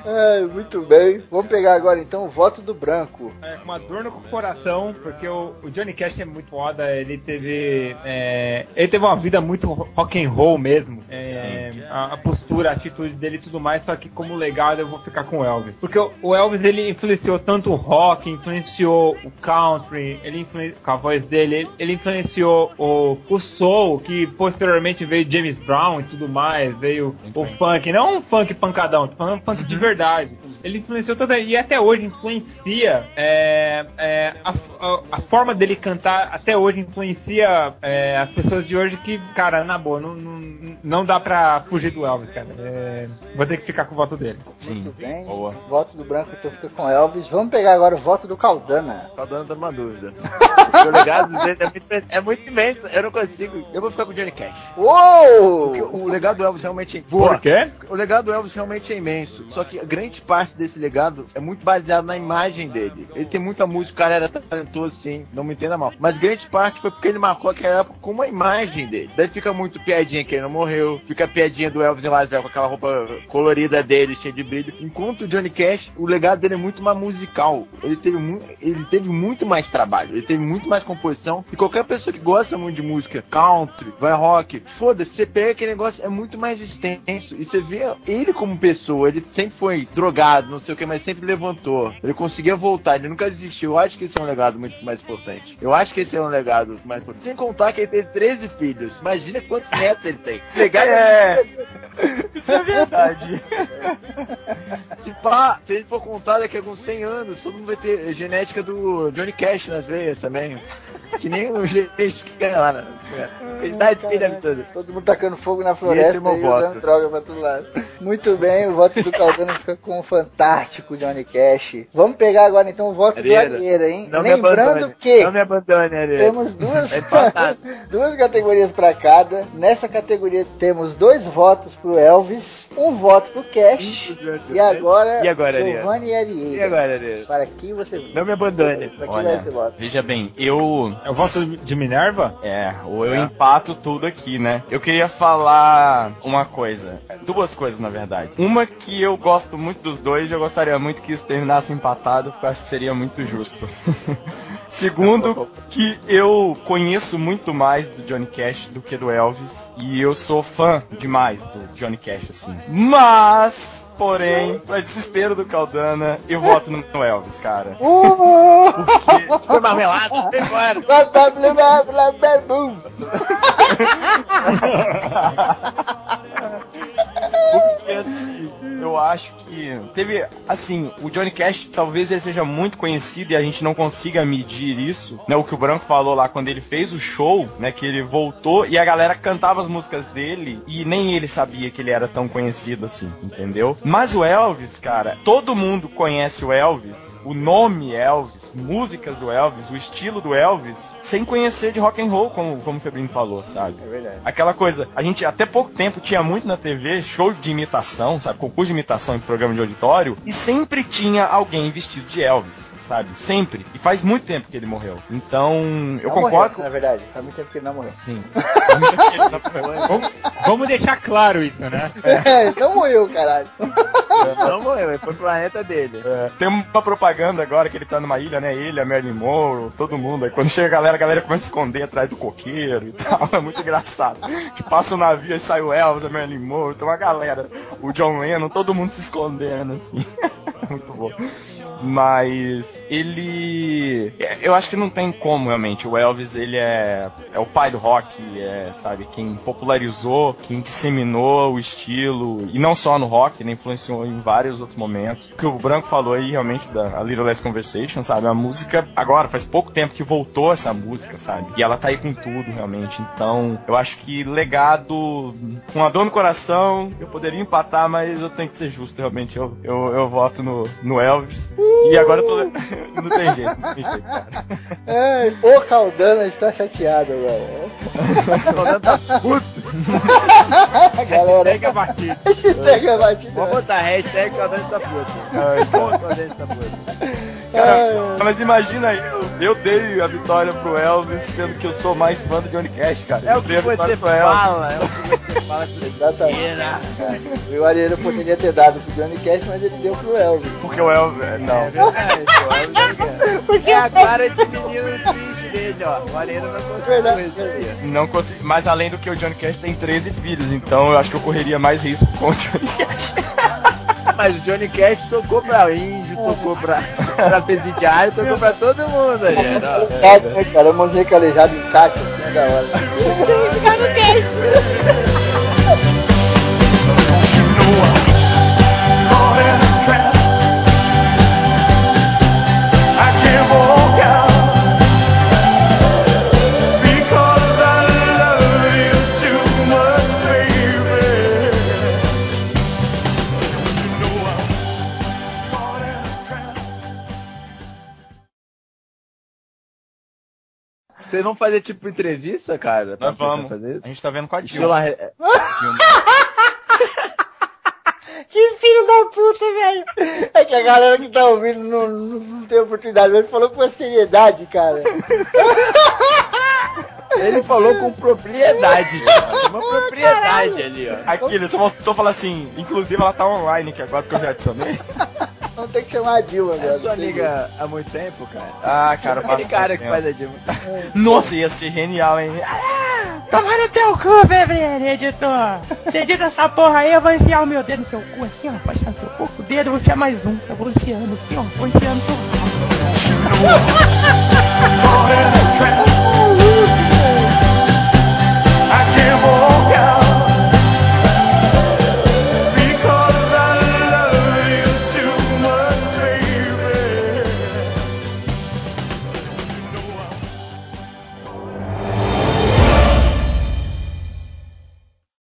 Ai, muito bem. Vamos pegar agora então o voto do branco. É, com uma dor no coração, porque o, o Johnny Cash é muito foda, ele teve. é, ele teve uma vida muito rock and roll mesmo. É, a, a postura, a atitude dele e tudo mais, só que como legado eu vou ficar com o Elvis. Porque o, o Elvis ele influenciou tanto o rock, influenciou o country, ele influen- com a voz dele, ele, ele influenciou o, o soul, que posteriormente veio James Brown e tudo mais, veio o funk, não um funk pancadão, tô falando um funk de verdade. Ele influenciou toda e até hoje influencia é, é, a, a- a forma dele cantar até hoje influencia é, as pessoas de hoje que, cara, na boa, não, não, não dá pra fugir do Elvis, cara. É, vou ter que ficar com o voto dele. Sim. Muito bem. Boa. Voto do branco então fica com Elvis. Vamos pegar agora o voto do Caldana. Tá dando uma dúvida. O legado dele é muito, é muito imenso, eu não consigo. Eu vou ficar com o Johnny Cash. Uou! Porque o legado do Elvis realmente é Por quê? O legado do Elvis realmente é imenso. Só que a grande parte desse legado é muito baseado na imagem dele. Ele tem muita música, o cara era talentoso sim, não me entenda mal. Mas grande parte foi porque ele marcou aquela época com uma imagem dele. Daí fica muito piadinha que ele não morreu, fica a piadinha do Elvis em Las Vegas com aquela roupa colorida dele, cheia de brilho. Enquanto o Johnny Cash, o legado dele é muito mais musical. Ele teve, ele teve muito mais trabalho, ele teve muito mais composição. E qualquer pessoa que gosta muito de música, country, vai rock, foda-se, você pega aquele negócio, é muito mais extenso. E você vê ele como pessoa, ele sempre foi drogado, não sei o que, mas sempre levantou. Ele conseguia voltar, ele nunca desistiu. Eu acho que esse é um legado muito mais importante. Eu acho que esse é um legado mais importante. Sem contar que ele teve 13 filhos. Imagina quantos netos ele tem. Legado <laughs> É. Isso é verdade. Se pá, se ele for contar daqui a alguns 100 anos, todo mundo vai ter genética do Johnny Cash nas veias também. Que nem o gente que ganha lá. Todo mundo tacando fogo na é floresta e voto. usando droga pra todo lado. Muito bem, o voto do Caldana fica com o fantástico Johnny Cash. Vamos pegar agora então o voto Areira, do Arieira, hein? Não Lembrando que Não me abandone, Areia. temos duas, É <laughs> duas categorias pra cada. Nessa categoria temos dois votos pro Elvis, um voto pro Cash. E agora, E agora? E Arieira. E agora, Areia? Para quem você Não me abandone. Pra quem Olha, voto? veja bem, eu. É o voto de Minerva? É, ou eu empato tudo aqui, né? Eu queria falar uma coisa. Duas coisas, na verdade. Uma que eu gosto muito dos dois e eu gostaria muito que isso terminasse empatado, porque eu acho que seria muito justo. <laughs> Segundo, que eu conheço muito mais do Johnny Cash do que do Elvis. E eu sou fã demais do Johnny Cash, assim. Mas, porém, pra desespero do Caldana, eu voto no no Elvis, cara. <laughs> Uh! Porque Foi marmelada, foi embora. <laughs> Porque assim, eu acho que teve, assim, o Johnny Cash talvez ele seja muito conhecido e a gente não consiga medir isso, né? O que o Branco falou lá quando ele fez o show, né? Que ele voltou e a galera cantava as músicas dele e nem ele sabia que ele era tão conhecido assim, entendeu? Mas o Elvis, cara, todo mundo conhece o Elvis, o nome Elvis, músicas do Elvis, o estilo do Elvis, sem conhecer de rock and roll, como, como o Febrino falou, sabe? É verdade. Aquela coisa, a gente até pouco tempo tinha muito na TV show de imitação, sabe? Concurso de imitação em programa de auditório, e sempre tinha alguém vestido de Elvis, sabe? Sempre. E faz muito tempo que ele morreu. Então, eu Não concordo morreu, com. Na verdade, faz muito tempo que ele não morreu. Sim. Faz muito tempo que ele não morreu. Vamos, vamos deixar claro isso, né? É, ele não morreu, caralho. Não morreu, ele foi pro planeta dele. É, tem uma propaganda agora que ele tá numa ilha, né? Ele, a Marilyn Monroe, todo mundo. Aí quando chega a galera, a galera começa a esconder atrás do coqueiro e tal. É muito engraçado. Que passa o navio e sai o Elvis, a Marilyn Monroe, tem uma galera. O John Lennon, todo mundo se escondendo, assim. <laughs> muito bom. Mas ele. é, Eu acho que não tem como realmente. O Elvis, ele é, é o pai do rock, é, sabe? Quem popularizou, quem disseminou o estilo. E não só no rock, né? Influenciou em vários outros momentos. O que o Branco falou aí, realmente, da A Little Less Conversation, sabe? A música, agora, faz pouco tempo que voltou essa música, sabe? E ela tá aí com tudo, realmente. Então, eu acho que legado, com a dor no coração, eu poderia empatar, mas eu tenho que ser justo, realmente. Eu, eu, eu voto no, no Elvis. E agora eu tô. <laughs> não tem jeito, não tem jeito, cara. Ai, o Caldana está chateado agora. <laughs> Galera, Pega batido. pega a batida. <laughs> Vamos botar hashtag Caldane tá puto. Ponto Caldane tá puto. Ai, Mas imagina eu, eu dei a vitória pro Elvis, sendo que eu sou mais fã do Johnny Cash, cara. É eu o dei a vitória você pro Elvis. fala, é o que você fala <laughs> Exatamente. O Ariano poderia ter dado pro Johnny Cash, mas ele deu pro Elvis. Porque o Elvis. é, Não. É verdade, pô, é verdade. É a cara de menino triste dele, ó. O Arena não conseguiu. Não consegui. Mas além do que o Johnny Cash tem 13 filhos, então eu acho que eu correria mais risco com o Johnny Cash. Mas o Johnny Cash tocou pra índio, tocou pra, pra presidiário, tocou pra todo mundo, Ariano. ó. Verdade, né, cara? Monte de calejado em caixa, assim, é da hora. Vocês vão fazer tipo entrevista, cara? Tá Nós vamos. Fazer A isso? gente tá vendo com a Dilma. arre- <laughs> Que filho da puta, velho! É que a galera que tá ouvindo não, não, não tem oportunidade, mas ele falou com uma seriedade, cara. <laughs> Ele falou com propriedade, <laughs> cara. Uma propriedade ali, ó. Aqui, ele só voltou a falar assim. Inclusive, ela tá online aqui agora, porque eu já adicionei. Vamos ter que chamar a Dilma É agora. sua amiga há muito tempo, cara? Ah, cara, Aquele cara que faz a Dilma. Nossa, ia ser genial, hein? Toma no teu cu, Febrero, editor. Você edita essa porra aí, eu vou enfiar o meu dedo no seu cu, assim, ó. Pode estar no seu cu, com o dedo, eu vou enfiar mais um. Eu vou enfiando, assim, ó. Vou enfiando no seu cu. assim, ó.